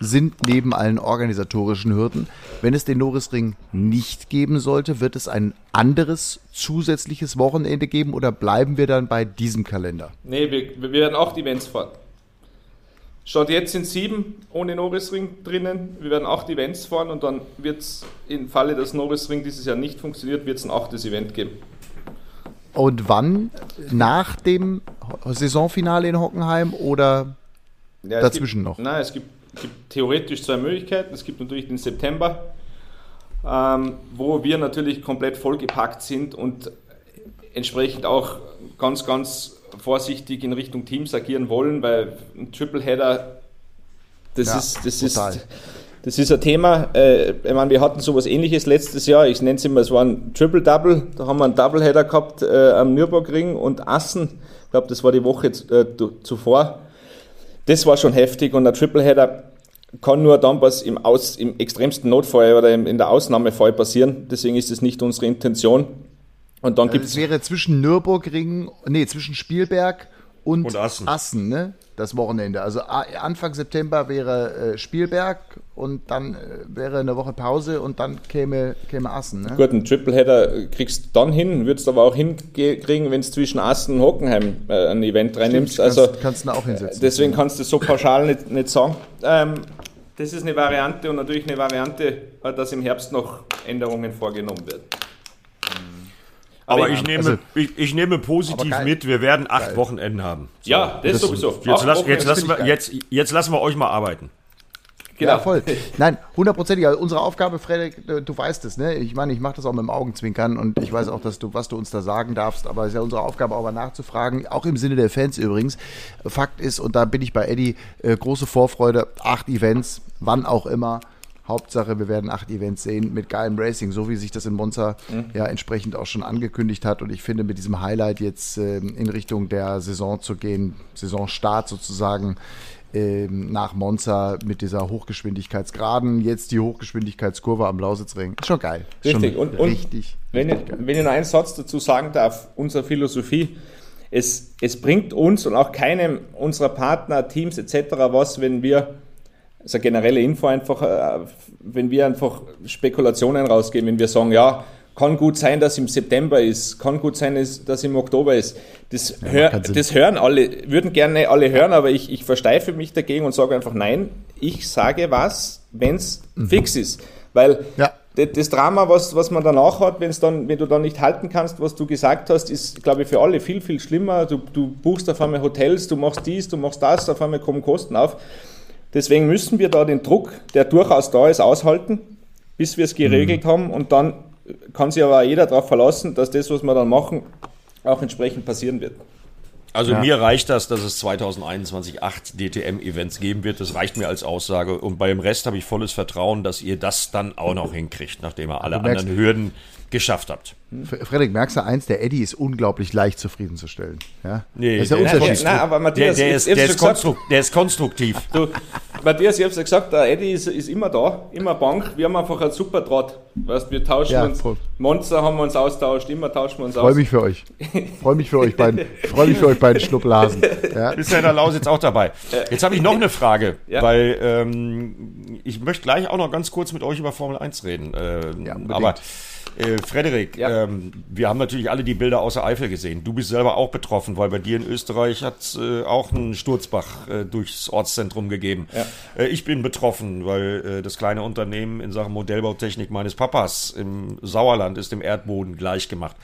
sind neben allen organisatorischen Hürden. Wenn es den Norrisring nicht geben sollte, wird es ein anderes zusätzliches Wochenende geben oder bleiben wir dann bei diesem Kalender?
Nee, wir, wir werden auch die Events fahren. Statt jetzt sind sieben ohne Norrisring drinnen. Wir werden acht Events fahren und dann wird es im Falle, dass Norrisring dieses Jahr nicht funktioniert, wird es ein achtes Event geben.
Und wann? Nach dem Saisonfinale in Hockenheim oder ja, dazwischen
gibt,
noch?
Nein, es gibt, gibt, theoretisch zwei Möglichkeiten. Es gibt natürlich den September, ähm, wo wir natürlich komplett vollgepackt sind und entsprechend auch ganz, ganz vorsichtig in Richtung Teams agieren wollen, weil ein Tripleheader, das ja, ist, das total. ist, das ist ein Thema. Äh, ich meine, wir hatten sowas ähnliches letztes Jahr. Ich nenne es immer, es war ein Triple-Double. Da haben wir einen Doubleheader gehabt äh, am Nürburgring und Assen. Ich glaube, das war die Woche äh, zuvor. Das war schon heftig und ein Tripleheader kann nur dann was im, Aus, im extremsten Notfall oder im, in der Ausnahmefall passieren. Deswegen ist es nicht unsere Intention.
Und dann gibt es. wäre zwischen Nürburgring, nee, zwischen Spielberg und, und Assen. Assen, ne? Das Wochenende. Also Anfang September wäre äh, Spielberg und dann äh, wäre eine Woche Pause und dann käme, käme Assen. Ne?
Gut, einen Tripleheader kriegst du dann hin, würdest du aber auch hinkriegen, wenn du zwischen Assen und Hockenheim ein Event reinnimmst. Stimmt, also,
kannst, du auch hinsetzen.
Deswegen kannst du es so pauschal nicht, nicht sagen. Ähm, das ist eine Variante und natürlich eine Variante, dass im Herbst noch Änderungen vorgenommen werden.
Aber, ich, nehme, also, ich, ich, nehme positiv mit, wir werden acht geil. Wochenenden haben.
So. Ja, das, das ist sowieso.
Jetzt, lass, jetzt, lassen wir, jetzt, jetzt lassen wir euch mal arbeiten.
Genau. Ja, voll. Nein, hundertprozentig. Also unsere Aufgabe, Frederik, du weißt es, ne? Ich meine, ich mache das auch mit dem Augenzwinkern und ich weiß auch, dass du, was du uns da sagen darfst, aber es ist ja unsere Aufgabe, auch mal nachzufragen, auch im Sinne der Fans übrigens. Fakt ist, und da bin ich bei Eddie, äh, große Vorfreude, acht Events, wann auch immer. Hauptsache, wir werden acht Events sehen mit geilem Racing, so wie sich das in Monza mhm. ja entsprechend auch schon angekündigt hat. Und ich finde, mit diesem Highlight jetzt äh, in Richtung der Saison zu gehen, Saisonstart sozusagen, ähm, nach Monza mit dieser Hochgeschwindigkeitsgraden, jetzt die Hochgeschwindigkeitskurve am Lausitzring. Schon geil.
Richtig.
Schon
und, und richtig, wenn, richtig ich, wenn ich noch einen Satz dazu sagen darf, unsere Philosophie, es, es bringt uns und auch keinem unserer Partner, Teams etc. was, wenn wir das ist eine generelle Info einfach, äh, wenn wir einfach Spekulationen rausgeben, wenn wir sagen, ja, kann gut sein, dass im September ist, kann gut sein, dass im Oktober ist. Das, ja, hör, das hören alle, würden gerne alle hören, aber ich, ich versteife mich dagegen und sage einfach nein, ich sage was, wenn es mhm. fix ist. Weil ja. das Drama, was, was man danach hat, wenn's dann, wenn du dann nicht halten kannst, was du gesagt hast, ist, glaube ich, für alle viel, viel schlimmer. Du, du buchst auf einmal Hotels, du machst dies, du machst das, auf einmal kommen Kosten auf. Deswegen müssen wir da den Druck, der durchaus da ist, aushalten, bis wir es geregelt mhm. haben und dann kann sich aber jeder darauf verlassen, dass das, was wir dann machen, auch entsprechend passieren wird.
Also ja. mir reicht das, dass es 2021 acht DTM-Events geben wird. Das reicht mir als Aussage. Und beim Rest habe ich volles Vertrauen, dass ihr das dann auch noch hinkriegt, nachdem ihr alle anderen Hürden geschafft habt.
Frederik, merkst du eins, der Eddie ist unglaublich leicht zufriedenzustellen. Ja?
Nee, das ist der, der Unterschied. Nein, aber Matthias, der, der, ist, der, ist gesagt, der, ist, konstruktiv.
Du, Matthias, ich habe ja gesagt, der Eddie ist, ist, immer da, immer Bank. Wir haben einfach einen super Draht. Weißt, wir tauschen ja, uns, voll. Monster haben wir uns austauscht, immer tauschen wir uns
Freu aus. Freue mich für euch. Freue mich für euch beiden. Freue mich für euch beiden Schnuppblasen.
Ja. Ist ja in der Lausitz auch dabei. Jetzt habe ich noch eine Frage, ja. weil ähm, ich möchte gleich auch noch ganz kurz mit euch über Formel 1 reden. Äh, ja, aber äh, Frederik, ja. Ähm, wir haben natürlich alle die Bilder außer Eifel gesehen. Du bist selber auch betroffen, weil bei dir in Österreich hat äh, auch einen Sturzbach äh, durchs Ortszentrum gegeben. Ja. Äh, ich bin betroffen, weil äh, das kleine Unternehmen in Sachen Modellbautechnik meines Papas im Sauerland ist dem Erdboden gleichgemacht.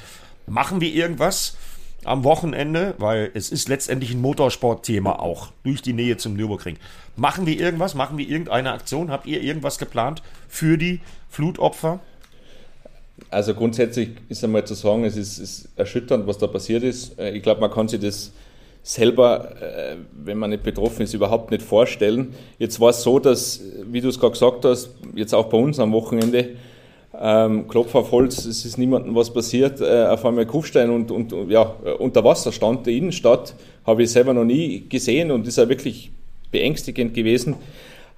Machen wir irgendwas? am Wochenende, weil es ist letztendlich ein Motorsportthema auch, durch die Nähe zum Nürburgring. Machen wir irgendwas? Machen wir irgendeine Aktion? Habt ihr irgendwas geplant für die Flutopfer?
Also grundsätzlich ist einmal zu sagen, es ist, ist erschütternd, was da passiert ist. Äh, ich glaube, man kann sich das selber, äh, wenn man nicht betroffen ist, überhaupt nicht vorstellen. Jetzt war es so, dass, wie du es gerade gesagt hast, jetzt auch bei uns am Wochenende, ähm, Klopf auf Holz, es ist niemandem was passiert, äh, auf einmal Kufstein und, und ja, unter Wasser stand der Innenstadt, habe ich selber noch nie gesehen und ist ja wirklich beängstigend gewesen.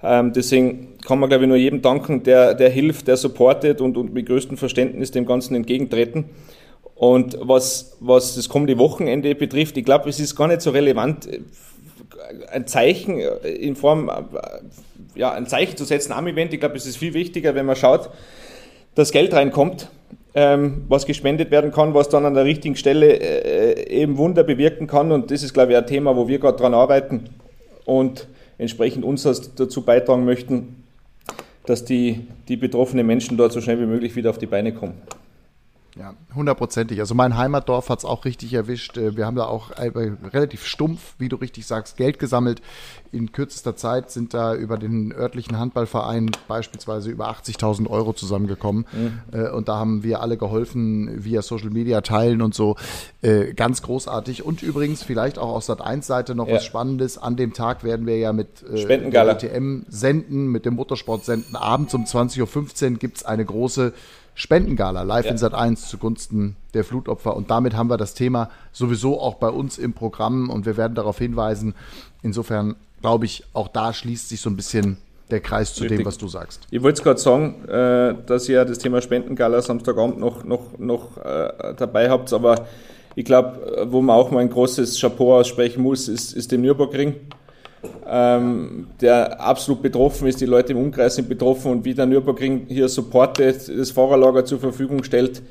Ähm, deswegen kann man, glaube ich, nur jedem danken, der, der hilft, der supportet und, und mit größtem Verständnis dem Ganzen entgegentreten. Und was, was das kommende Wochenende betrifft, ich glaube, es ist gar nicht so relevant, äh, ein Zeichen äh, in Form, äh, ja, ein Zeichen zu setzen am Event. Ich glaube, es ist viel wichtiger, wenn man schaut, dass Geld reinkommt, ähm, was gespendet werden kann, was dann an der richtigen Stelle äh, eben Wunder bewirken kann. Und das ist, glaube ich, ein Thema, wo wir gerade dran arbeiten. Und entsprechend uns dazu beitragen möchten, dass die, die betroffenen Menschen dort so schnell wie möglich wieder auf die Beine kommen.
Ja, hundertprozentig. Also mein Heimatdorf hat es auch richtig erwischt. Äh, wir haben da auch äh, relativ stumpf, wie du richtig sagst, Geld gesammelt. In kürzester Zeit sind da über den örtlichen Handballverein beispielsweise über 80.000 Euro zusammengekommen. Mhm. Äh, und da haben wir alle geholfen, via Social Media teilen und so. Ganz großartig. Und übrigens vielleicht auch aus Sat 1 Seite noch ja. was Spannendes. An dem Tag werden wir ja mit
Spendengala.
der DTM senden, mit dem Motorsport senden. Abends um 20.15 Uhr gibt es eine große Spendengala live ja. in Sat 1 zugunsten der Flutopfer. Und damit haben wir das Thema sowieso auch bei uns im Programm und wir werden darauf hinweisen. Insofern glaube ich, auch da schließt sich so ein bisschen der Kreis zu Richtig. dem, was du sagst.
Ich wollte es gerade sagen, äh, dass ihr das Thema Spendengala Samstagabend noch, noch, noch äh, dabei habt, aber ich glaube, wo man auch mal ein großes Chapeau aussprechen muss, ist, ist dem Nürburgring ähm, der absolut betroffen ist. Die Leute im Umkreis sind betroffen und wie der Nürburgring hier supportet, das Fahrerlager zur Verfügung stellt.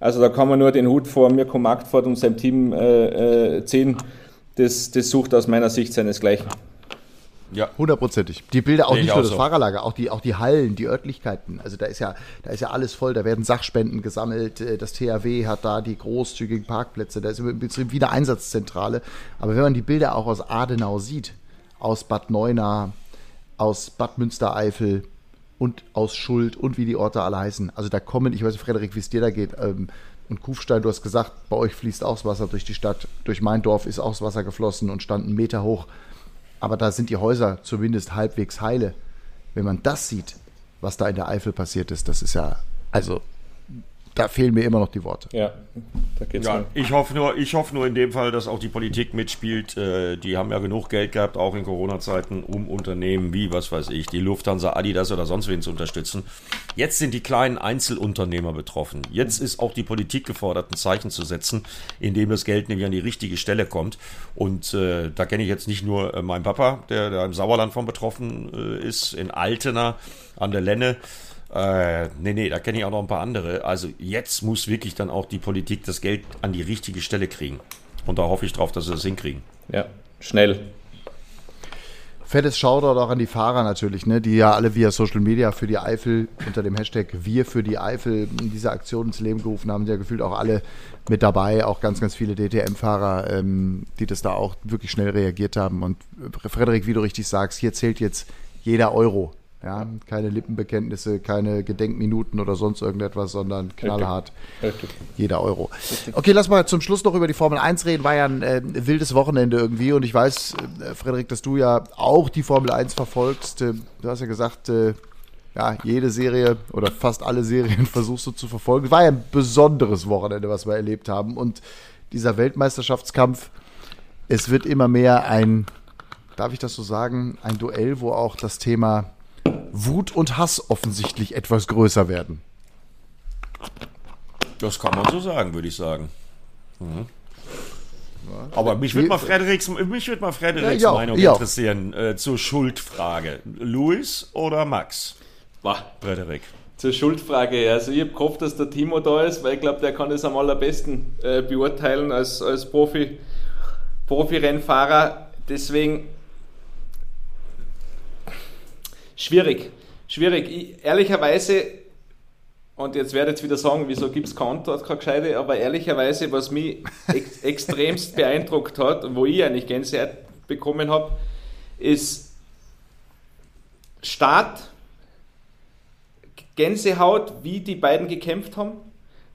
Also da kann man nur den Hut vor Mirko Marktfort und seinem Team äh, äh, ziehen. Das, das sucht aus meiner Sicht seinesgleichen.
Ja. Hundertprozentig. Die Bilder auch nee, nicht nur das so. Fahrerlager, auch die, auch die Hallen, die Örtlichkeiten. Also da ist ja, da ist ja alles voll, da werden Sachspenden gesammelt. Äh, das THW hat da die großzügigen Parkplätze, da ist im Prinzip wieder Einsatzzentrale. Aber wenn man die Bilder auch aus Adenau sieht, aus Bad Neuenahr, aus Bad Münstereifel und aus Schuld und wie die Orte alle heißen. Also da kommen, ich weiß nicht, Frederik, wie es dir da geht. Ähm, und Kufstein, du hast gesagt, bei euch fließt auch das Wasser durch die Stadt. Durch mein Dorf ist auch das Wasser geflossen und stand einen Meter hoch. Aber da sind die Häuser zumindest halbwegs heile. Wenn man das sieht, was da in der Eifel passiert ist, das ist ja, also da fehlen mir immer noch die Worte.
Ja, da geht's ja ich hoffe nur, ich hoffe nur in dem Fall, dass auch die Politik mitspielt. Äh, die haben ja genug Geld gehabt, auch in Corona-Zeiten, um Unternehmen wie, was weiß ich, die Lufthansa, Adidas oder sonst wen zu unterstützen. Jetzt sind die kleinen Einzelunternehmer betroffen. Jetzt ist auch die Politik gefordert, ein Zeichen zu setzen, indem das Geld nämlich an die richtige Stelle kommt. Und äh, da kenne ich jetzt nicht nur äh, meinen Papa, der, der im Sauerland von betroffen äh, ist, in Altena an der Lenne. Äh, nee, nee, da kenne ich auch noch ein paar andere. Also jetzt muss wirklich dann auch die Politik das Geld an die richtige Stelle kriegen. Und da hoffe ich drauf, dass sie das hinkriegen.
Ja, schnell.
Fettes Shoutout auch an die Fahrer natürlich, ne, die ja alle via Social Media für die Eifel unter dem Hashtag Wir für die Eifel diese Aktion ins Leben gerufen haben. Ja gefühlt auch alle mit dabei, auch ganz, ganz viele DTM-Fahrer, ähm, die das da auch wirklich schnell reagiert haben. Und Frederik, wie du richtig sagst, hier zählt jetzt jeder Euro Ja, keine Lippenbekenntnisse, keine Gedenkminuten oder sonst irgendetwas, sondern knallhart.
Richtig.
Jeder Euro. Okay, lass mal zum Schluss noch über die Formel 1 reden. War ja ein äh, wildes Wochenende irgendwie und ich weiß, äh, Frederik, dass du ja auch die Formel 1 verfolgst. Äh, du hast ja gesagt, äh, ja, jede Serie oder fast alle Serien versuchst du zu verfolgen. War ja ein besonderes Wochenende, was wir erlebt haben. Und dieser Weltmeisterschaftskampf, es wird immer mehr ein, darf ich das so sagen, ein Duell, wo auch das Thema Wut und Hass offensichtlich etwas größer werden.
Das kann man so sagen, würde ich sagen. Mhm. Aber mich würde mal Frederiks, mich würd mal Frederiks
Ja,
Meinung
ja.
interessieren äh, zur Schuldfrage. Louis oder Max?
Boah.
Frederik.
Zur Schuldfrage. Also ich habe gehofft, dass der Timo da ist, weil ich glaube, der kann das am allerbesten äh, beurteilen als, als Profi, Profi-Rennfahrer. Deswegen schwierig. Schwierig. Ich, ehrlicherweise, und jetzt werdet ihr wieder sagen, wieso gibt es keine Antwort, keine gescheite, aber ehrlicherweise, was mich ex extremst beeindruckt hat wo ich eigentlich Gänsehaut bekommen habe, ist Start, Gänsehaut, wie die beiden gekämpft haben.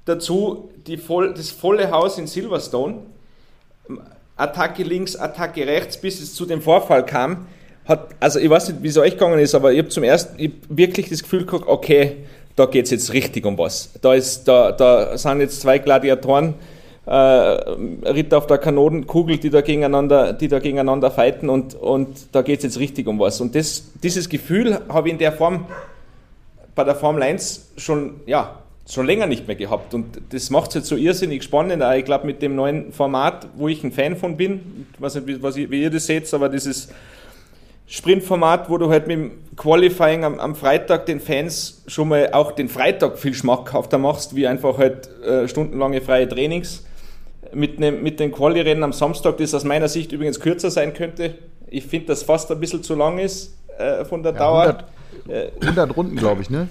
Dazu die voll, das volle Haus in Silverstone. Attacke links, Attacke rechts, bis es zu dem Vorfall kam. Hat, also ich weiß nicht, wie es euch gegangen ist, aber ich habe zum ersten ich hab wirklich das Gefühl gehabt, okay, da geht es jetzt richtig um was. Da, ist, da, da sind jetzt zwei Gladiatoren, äh, Ritter auf der Kanonenkugel, die da gegeneinander, die da gegeneinander fighten und, und da geht es jetzt richtig um was. Und das, dieses Gefühl habe ich in der Form bei der Formel 1 schon, ja, schon länger nicht mehr gehabt. Und das macht es jetzt so irrsinnig spannend. Auch Ich glaube, mit dem neuen Format, wo ich ein Fan von bin, ich weiß nicht, was ihr, wie ihr das seht, aber dieses Sprintformat, wo du halt mit dem Qualifying am, am Freitag den Fans schon mal auch den Freitag viel schmackhafter machst, wie einfach halt äh, stundenlange freie Trainings. Mit, nem, mit den Quali-Rennen am Samstag, das aus meiner Sicht übrigens kürzer sein könnte. Ich finde, dass fast ein bisschen zu lang ist äh, von der
Ja,
Dauer.
100, 100 Runden, glaube ich, ne?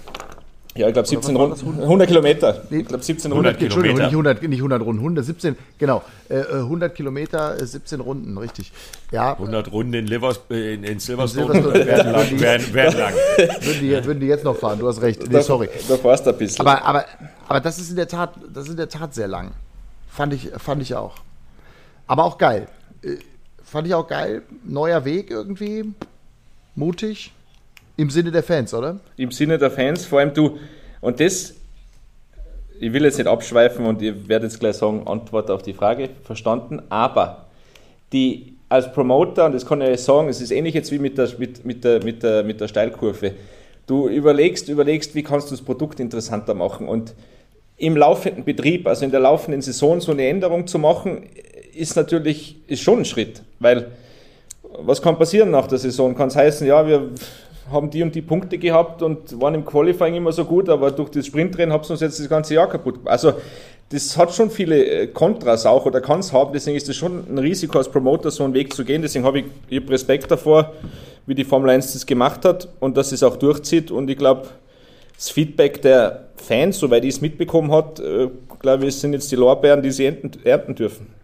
Ja, ich glaube 17
was war das?
Runden. 100 Kilometer.
Nee,
Ich glaube 17
100
Runden.
Entschuldigung,
Kilometer.
nicht 100, nicht 100 Runden, 117, genau. Äh, äh, 100 Kilometer, äh, 17 Runden, richtig. Ja,
100 Runden in, Livers, äh, in, in Silverstone,
Silverstone
werden lang. Werden, werden lang.
würden die, würden die jetzt noch fahren, du hast recht. Nee, sorry.
Da fährst du ein bisschen.
Aber, aber, aber das ist in der Tat, das ist in der Tat sehr lang. Fand ich, fand ich auch. Aber auch geil. Äh, Fand ich auch geil. Neuer Weg irgendwie. Mutig. Im Sinne der Fans, oder?
Im Sinne der Fans, vor allem du, und das, ich will jetzt nicht abschweifen und ihr werdet jetzt gleich sagen, Antwort auf die Frage, verstanden, aber die als Promoter, und das kann ich sagen, es ist ähnlich jetzt wie mit der, mit, mit der, mit der, mit der Steilkurve. Du überlegst, überlegst, wie kannst du das Produkt interessanter machen und im laufenden Betrieb, also in der laufenden Saison, so eine Änderung zu machen, ist natürlich ist schon ein Schritt, weil was kann passieren nach der Saison? Kann es heißen, ja, wir haben die und die Punkte gehabt und waren im Qualifying immer so gut, aber durch das Sprintrennen habt ihr uns jetzt das ganze Jahr kaputt gemacht. Also das hat schon viele äh, Kontras auch oder kann es haben, deswegen ist das schon ein Risiko als Promoter, so einen Weg zu gehen. Deswegen habe ich, ich hab Respekt davor, wie die Formel 1 das gemacht hat und dass es auch durchzieht. Und ich glaube, das Feedback der Fans, soweit ich es mitbekommen äh, glaube ich, sind jetzt die Lorbeeren, die sie ernten, ernten dürfen.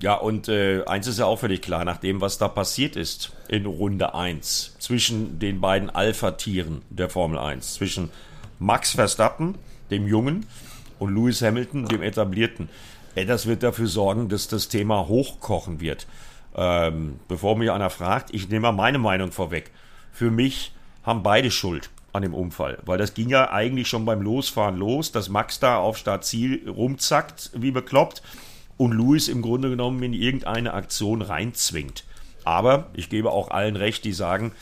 Ja, und äh, eins ist ja auch völlig klar, nach dem, was da passiert ist in Runde 1 zwischen den beiden Alpha-Tieren der Formel 1, zwischen Max Verstappen, dem Jungen, und Lewis Hamilton, dem Etablierten. Ey, das wird dafür sorgen, dass das Thema hochkochen wird. Ähm, bevor mich einer fragt, ich nehme mal meine Meinung vorweg. Für mich haben beide Schuld an dem Unfall, weil das ging ja eigentlich schon beim Losfahren los, dass Max da auf Startziel rumzackt, wie bekloppt und Lewis im Grunde genommen in irgendeine Aktion reinzwingt. Aber ich gebe auch allen recht, die sagen,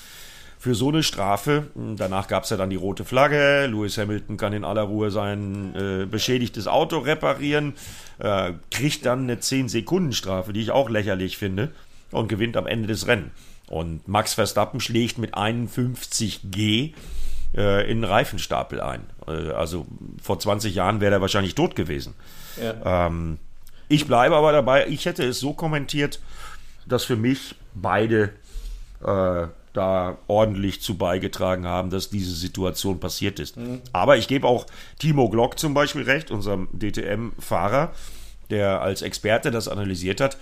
für so eine Strafe, danach gab es ja dann die rote Flagge, Lewis Hamilton kann in aller Ruhe sein äh, beschädigtes Auto reparieren, äh, kriegt dann eine 10-Sekunden-Strafe, die ich auch lächerlich finde, und gewinnt am Ende des Rennen. Und Max Verstappen schlägt mit 51G äh, in einen Reifenstapel ein. Äh, also vor 20 Jahren wäre er wahrscheinlich tot gewesen. Ähm, ich bleibe aber dabei, ich hätte es so kommentiert, dass für mich beide äh, da ordentlich zu beigetragen haben, dass diese Situation passiert ist. Aber ich gebe auch Timo Glock zum Beispiel recht, unserem DTM-Fahrer, der als Experte das analysiert hat,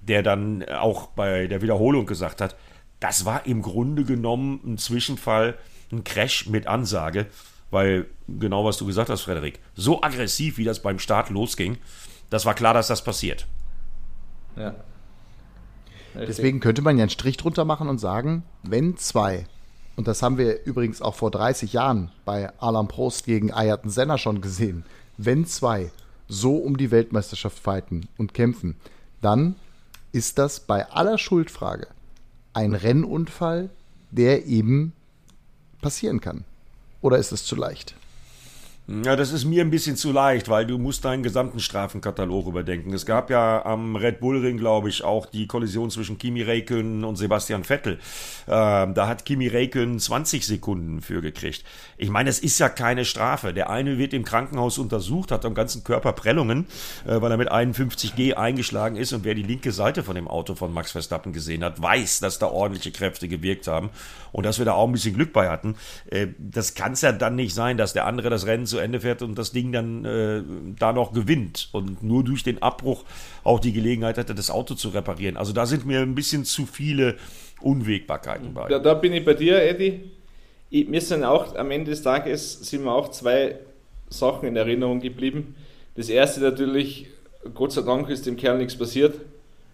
der dann auch bei der Wiederholung gesagt hat, das war im Grunde genommen ein Zwischenfall, ein Crash mit Ansage, weil genau was du gesagt hast, Frederik, so aggressiv, wie das beim Start losging, das war klar, dass das passiert.
Ja. Deswegen könnte man ja einen Strich drunter machen und sagen, wenn zwei, und das haben wir übrigens auch vor 30 Jahren bei Alan Prost gegen Ayrton Senna schon gesehen, wenn zwei so um die Weltmeisterschaft fighten und kämpfen, dann ist das bei aller Schuldfrage ein Rennunfall, der eben passieren kann. Oder ist es zu leicht?
Ja, das ist mir ein bisschen zu leicht, weil du musst deinen gesamten Strafenkatalog überdenken. Es gab ja am Red Bull Ring, glaube ich, auch die Kollision zwischen Kimi Räikkönen und Sebastian Vettel. Ähm, da hat Kimi Räikkönen 20 Sekunden für gekriegt. Ich meine, es ist ja keine Strafe. Der eine wird im Krankenhaus untersucht, hat am ganzen Körper Prellungen, äh, weil er mit 51G eingeschlagen ist. Und wer die linke Seite von dem Auto von Max Verstappen gesehen hat, weiß, dass da ordentliche Kräfte gewirkt haben und dass wir da auch ein bisschen Glück bei hatten. Äh, das kann es ja dann nicht sein, dass der andere das Rennen zu Ende fährt und das Ding dann äh, da noch gewinnt und nur durch den Abbruch auch die Gelegenheit hatte, das Auto zu reparieren. Also da sind mir ein bisschen zu viele Unwägbarkeiten bei.
Da, da bin ich bei dir, Eddie. Ich, mir sind auch am Ende des Tages sind mir auch zwei Sachen in Erinnerung geblieben. Das erste natürlich, Gott sei Dank ist dem Kerl nichts passiert,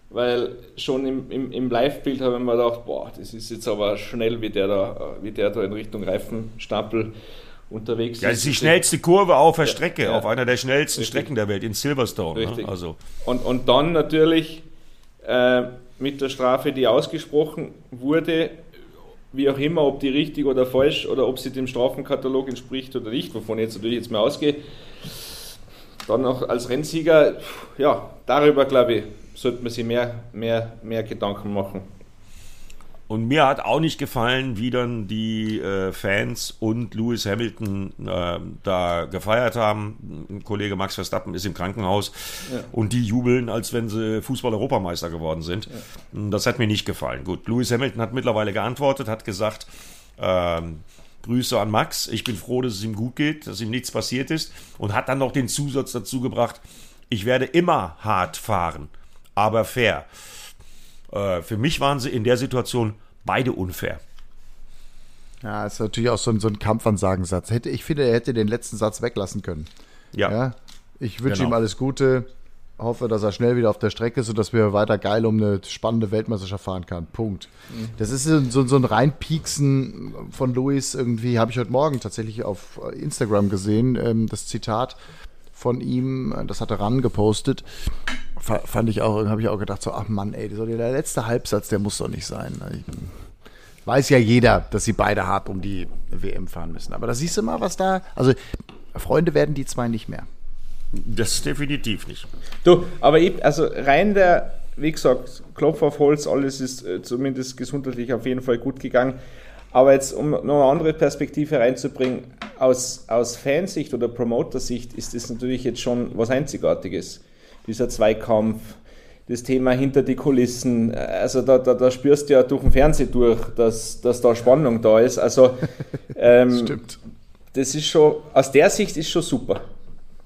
weil schon im, im, im Live-Bild habe ich mir gedacht, boah, das ist jetzt aber schnell, wie der da, wie der da in Richtung Reifenstapel unterwegs
ja, ist. Ja, das ist die schnellste Kurve auf der Strecke, ja, auf einer der schnellsten richtig. Strecken der Welt, in Silverstone. Ne?
Richtig. Ne? Also. Und, und dann natürlich äh, mit der Strafe, die ausgesprochen wurde, wie auch immer, ob die richtig oder falsch oder ob sie dem Strafenkatalog entspricht oder nicht, wovon ich jetzt natürlich jetzt mal ausgehe, dann noch als Rennsieger, ja, darüber glaube ich, sollte man sich mehr, mehr, mehr Gedanken machen.
Und mir hat auch nicht gefallen, wie dann die äh, Fans und Lewis Hamilton äh, da gefeiert haben. Ein Kollege Max Verstappen ist im Krankenhaus ja. und die jubeln, als wenn sie Fußball-Europameister geworden sind. Ja. Das hat mir nicht gefallen. Gut, Lewis Hamilton hat mittlerweile geantwortet, hat gesagt, ähm, Grüße an Max, ich bin froh, dass es ihm gut geht, dass ihm nichts passiert ist und hat dann noch den Zusatz dazu gebracht, ich werde immer hart fahren, aber fair. Äh, für mich waren sie in der Situation beide unfair.
Ja, ist natürlich auch so ein, so ein Kampfansagensatz. Hätte, ich finde, er hätte den letzten Satz weglassen können. Ja. ja? Ich wünsche genau. ihm alles Gute. Hoffe, dass er schnell wieder auf der Strecke ist und dass wir weiter geil um eine spannende Weltmeisterschaft fahren kann. Punkt. Mhm. Das ist so, so ein Reinpieksen von Luis irgendwie, habe ich heute Morgen tatsächlich auf Instagram gesehen, ähm, das Zitat von ihm, das hat er ran gepostet fand ich auch, habe ich auch gedacht, so, ach Mann, ey, so der letzte Halbsatz, der muss doch nicht sein. Ich weiß ja jeder, dass sie beide hart um die WM fahren müssen. Aber da siehst du mal, was da, also Freunde werden die zwei nicht mehr.
Das definitiv nicht.
Du, aber ich, also rein der, wie gesagt, Klopf auf Holz, alles ist äh, zumindest gesundheitlich auf jeden Fall gut gegangen. Aber jetzt, um noch eine andere Perspektive reinzubringen, aus, aus Fansicht oder Promoter-Sicht ist das natürlich jetzt schon was Einzigartiges dieser Zweikampf, das Thema hinter die Kulissen. Also da, da, da spürst du ja durch den Fernsehen durch, dass, dass da Spannung da ist. Also ähm, Stimmt. das ist schon, aus der Sicht ist schon super.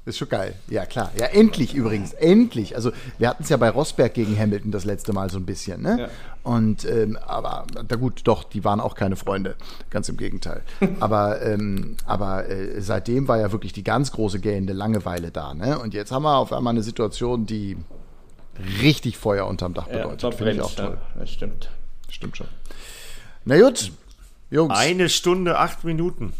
Ist schon geil. Ja, klar. Ja, endlich übrigens. Endlich. Also, wir hatten es ja bei Rosberg gegen Hamilton das letzte Mal so ein bisschen, ne? Ja. Und, ähm, aber, da gut, doch, die waren auch keine Freunde. Ganz im Gegenteil. aber, ähm, aber äh, seitdem war ja wirklich die ganz große gähnende Langeweile da, ne? Und jetzt haben wir auf einmal eine Situation, die richtig Feuer unterm Dach bedeutet. Ja, Finde ich auch toll.
Ja, das stimmt.
Stimmt schon. Na gut,
Jungs. Eine Stunde, acht Minuten.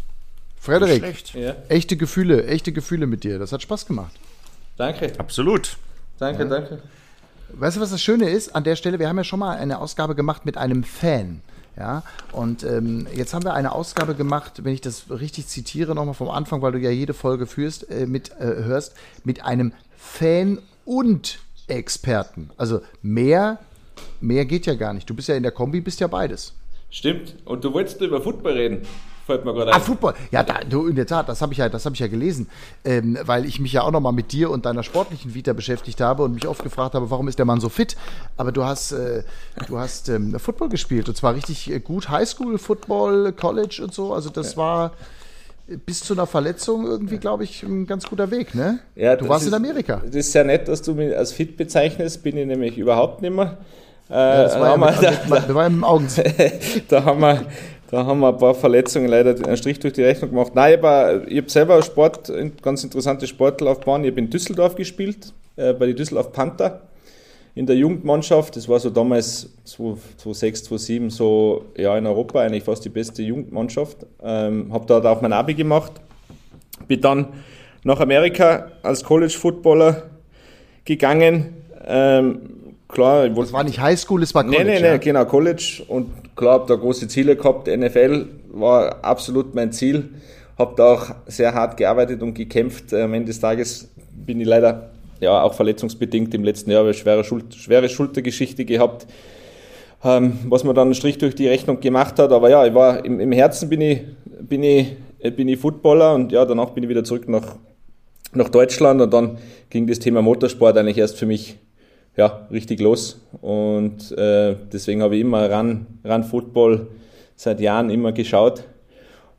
Frederik, ja. echte Gefühle, echte Gefühle mit dir. Das hat Spaß gemacht.
Danke.
Absolut.
Danke, ja. danke.
Weißt du, was das Schöne ist? An der Stelle, wir haben ja schon mal eine Ausgabe gemacht mit einem Fan. Ja, und ähm, jetzt haben wir eine Ausgabe gemacht, wenn ich das richtig zitiere, nochmal vom Anfang, weil du ja jede Folge führst, äh, mit, äh, hörst, mit einem Fan und Experten. Also mehr, mehr geht ja gar nicht. Du bist ja in der Kombi, bist ja beides.
Stimmt. Und du wolltest über Football reden.
Fällt mir gerade ah, ein. Ah, Football. Ja, da, du, in der Tat, das habe ich, ja, hab ich ja gelesen, ähm, weil ich mich ja auch nochmal mit dir und deiner sportlichen Vita beschäftigt habe und mich oft gefragt habe, warum ist der Mann so fit? Aber du hast, äh, du hast ähm, Football gespielt und zwar richtig äh, gut. Highschool, Football, College und so. Also das ja. war bis zu einer Verletzung irgendwie, glaube ich, ein ganz guter Weg, ne?
Ja, du warst ist, in Amerika. Das ist sehr nett, dass du mich als fit bezeichnest, bin ich nämlich überhaupt nicht mehr. Äh, ja, das war, ja mit, da,
da, war im Augen.
da haben wir Da haben wir ein paar Verletzungen leider einen Strich durch die Rechnung gemacht. Nein, ich habe hab selber Sport, ganz interessante Sportlaufbahn. Ich habe in Düsseldorf gespielt, äh, bei den Düsseldorf Panther in der Jugendmannschaft. Das war so damals 2006, 2007 so ja, in Europa eigentlich fast die beste Jugendmannschaft. Ähm, habe dort auch mein Abi gemacht. Bin dann nach Amerika als College-Footballer gegangen. Ähm, klar, ich
Das war nicht Highschool, es war
Nee,
College.
nee, nee,
ja?
genau, College. Und klar, habe da große Ziele gehabt. NFL war absolut mein Ziel. Habe da auch sehr hart gearbeitet und gekämpft. Am Ende des Tages bin ich leider, ja, auch verletzungsbedingt im letzten Jahr eine schwere, Schul schwere Schultergeschichte gehabt, ähm, was mir dann einen Strich durch die Rechnung gemacht hat. Aber ja, ich war, im, im Herzen bin ich, bin, ich, äh, bin ich Footballer und ja, danach bin ich wieder zurück nach, nach Deutschland und dann ging das Thema Motorsport eigentlich erst für mich ja, richtig los. Und äh, deswegen habe ich immer Run, Run Football seit Jahren immer geschaut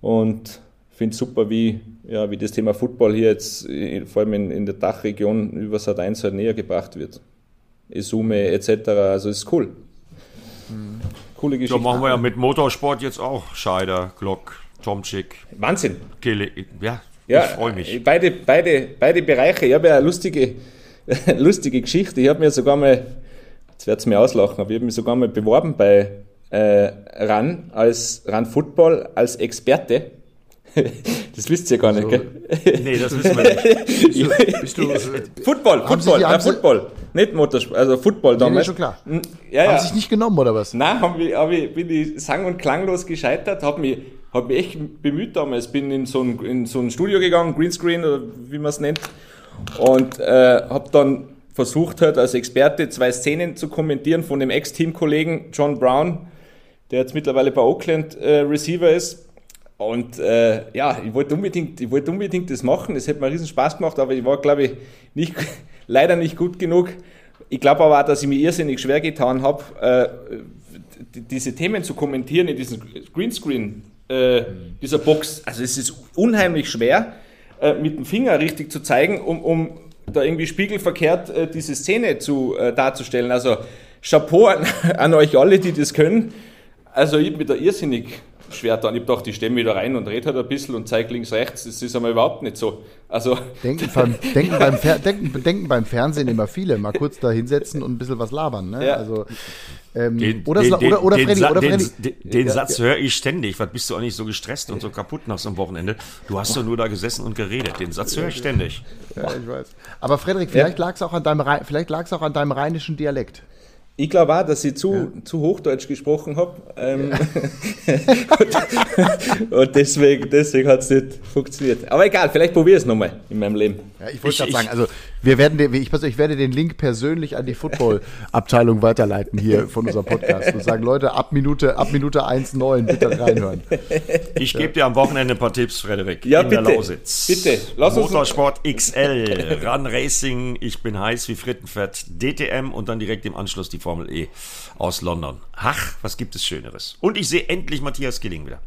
und finde super, wie, ja, wie das Thema Football hier jetzt äh, vor allem in, in der Dachregion über Sat 1 halt näher gebracht wird. Esume etc. Also ist cool. Coole
So
Geschichte.
machen wir ja mit Motorsport jetzt auch. Scheider, Glock, Tomczyk,
Wahnsinn.
Kille. Ja,
Ja,
ich freue mich.
Beide, beide, beide Bereiche. Ich habe ja eine lustige, lustige Geschichte. Ich habe mir sogar mal, jetzt wird's mir auslachen, aber ich habe mich sogar mal beworben bei äh, RAN als RAN Football als Experte. Das wisst ihr gar nicht, gell?
Nee, das wissen wir nicht.
Bist du,
Football,
Haben Sie
Football,
die-
ja,
haben Sie-
Football. Nicht Motorsport, also Football
nee,
damals.
schon klar.
Hm, Ja, ja.
Haben sich nicht genommen, oder was?
Nein, hab ich, hab ich, bin ich sang- und klanglos gescheitert, habe mich, hab mich echt bemüht damals, bin in so ein, in so ein Studio gegangen, Greenscreen oder wie man es nennt, und äh, habe dann versucht halt als Experte zwei Szenen zu kommentieren von dem Ex-Teamkollegen John Brown, der jetzt mittlerweile bei Oakland äh, Receiver ist. Und äh, ja, ich wollte unbedingt, ich unbedingt das machen. Das hätte mir riesen Spaß gemacht, aber ich war, glaube ich, nicht, leider nicht gut genug. Ich glaube aber auch, dass ich mir irrsinnig schwer getan habe, äh, die- diese Themen zu kommentieren in diesem Greenscreen, äh, dieser Box. Also es ist unheimlich schwer, äh, mit dem Finger richtig zu zeigen, um, um da irgendwie spiegelverkehrt äh, diese Szene zu, äh, darzustellen. Also Chapeau an, an euch alle, die das können. Also ich bin da irrsinnig schwer dran. Ich habe gedacht, ich da rein und rede halt ein bisschen und zeige links, rechts. Das ist einmal überhaupt nicht so. Also
Denken beim, denken, beim denken, denken beim Fernsehen immer viele. Mal kurz da hinsetzen und ein bisschen was labern. Ne?
Ja.
Also, ähm,
Den,
oder,
den,
oder, oder
den,
Freddy, oder
den,
Freddy.
den, den
Ja,
Satz höre ich ständig. Was bist du eigentlich so gestresst und so kaputt nach so einem Wochenende? Du hast doch nur da gesessen und geredet. Den Satz höre ich ständig.
Ja, ich weiß. Aber Frederik, vielleicht lag es auch an deinem Rhein- vielleicht lag's auch an deinem rheinischen Dialekt.
Ich glaube auch, dass ich zu, zu Hochdeutsch gesprochen habe. Ähm, und, und deswegen, deswegen hat es nicht funktioniert. Aber egal, vielleicht probiere ich es nochmal in meinem Leben.
Ja, ich wollte gerade sagen, also wir werden den, ich, ich werde den Link persönlich an die Football-Abteilung weiterleiten hier von unserem Podcast und sagen, Leute, ab Minute, ab Minute 1,9 bitte reinhören.
Ich gebe dir am Wochenende ein paar Tipps, Frederik.
Ja,
in der
bitte.
Lausitz.
Bitte. Lass uns-
Motorsport XL, Run Racing, ich bin heiß wie Frittenfett, DTM und dann direkt im Anschluss die Formel E aus London. Ach, was gibt es Schöneres? Und ich sehe endlich Matthias Killing wieder.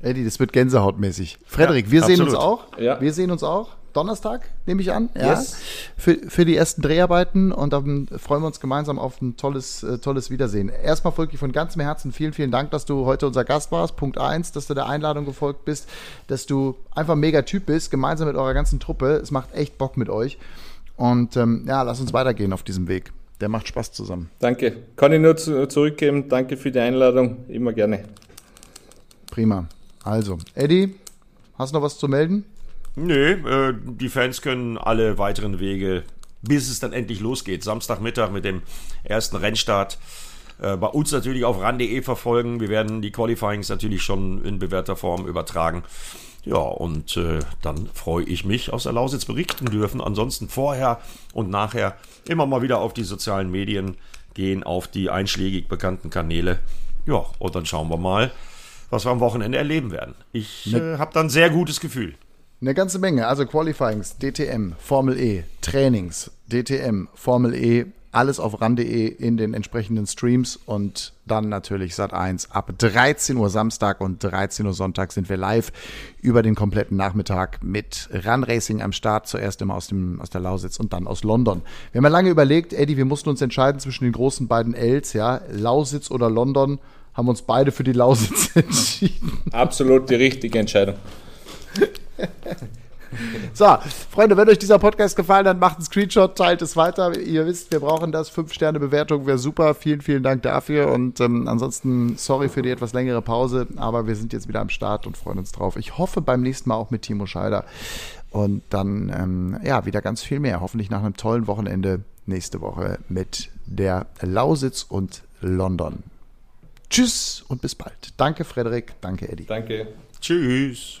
Eddie, das wird gänsehautmäßig. Frederik,
Ja,
wir sehen
absolut.
uns auch.
Ja.
Wir sehen uns auch. Donnerstag, nehme ich an. Ja.
Yes.
Für, für die ersten Dreharbeiten und dann freuen wir uns gemeinsam auf ein tolles, äh, tolles Wiedersehen. Erstmal wirklich von ganzem Herzen vielen, vielen Dank, dass du heute unser Gast warst. Punkt eins, dass du der Einladung gefolgt bist, dass du einfach ein mega Typ bist, gemeinsam mit eurer ganzen Truppe. Es macht echt Bock mit euch. Und ähm, ja, lass uns weitergehen auf diesem Weg. Der macht Spaß zusammen.
Danke. Kann ich nur zu, zurückgeben. Danke für die Einladung. Immer gerne.
Prima. Also, Eddie, hast du noch was zu melden?
Nö, äh, die Fans können alle weiteren Wege, bis es dann endlich losgeht, Samstagmittag mit dem ersten Rennstart, äh, bei uns natürlich auf ran.de verfolgen. Wir werden die Qualifyings natürlich schon in bewährter Form übertragen. Ja, und äh, dann freue ich mich, aus der Lausitz berichten dürfen. Ansonsten vorher und nachher immer mal wieder auf die sozialen Medien gehen, auf die einschlägig bekannten Kanäle. Ja, und dann schauen wir mal, was wir am Wochenende erleben werden. Ich äh, habe dann sehr gutes Gefühl.
Eine ganze Menge, also Qualifyings, DTM, Formel E, Trainings, DTM, Formel E, alles auf ran.de in den entsprechenden Streams und dann natürlich Sat 1 ab 13 Uhr Samstag und 13 Uhr Sonntag sind wir live über den kompletten Nachmittag mit Run Racing am Start, zuerst immer aus, dem, aus der Lausitz und dann aus London. Wir haben ja lange überlegt, Eddie, wir mussten uns entscheiden zwischen den großen beiden Ls, ja, Lausitz oder London haben uns beide für die Lausitz entschieden.
Absolut die richtige Entscheidung.
So, Freunde, wenn euch dieser Podcast gefallen hat, macht einen Screenshot, teilt es weiter. Ihr wisst, wir brauchen das. Fünf Sterne Bewertung wäre super. Vielen, vielen Dank dafür. Und ähm, ansonsten sorry für die etwas längere Pause, aber wir sind jetzt wieder am Start und freuen uns drauf. Ich hoffe beim nächsten Mal auch mit Timo Scheider. Und dann, ähm, ja, wieder ganz viel mehr. Hoffentlich nach einem tollen Wochenende nächste Woche mit der Lausitz und London. Tschüss und bis bald. Danke, Frederik. Danke, Eddie.
Danke.
Tschüss.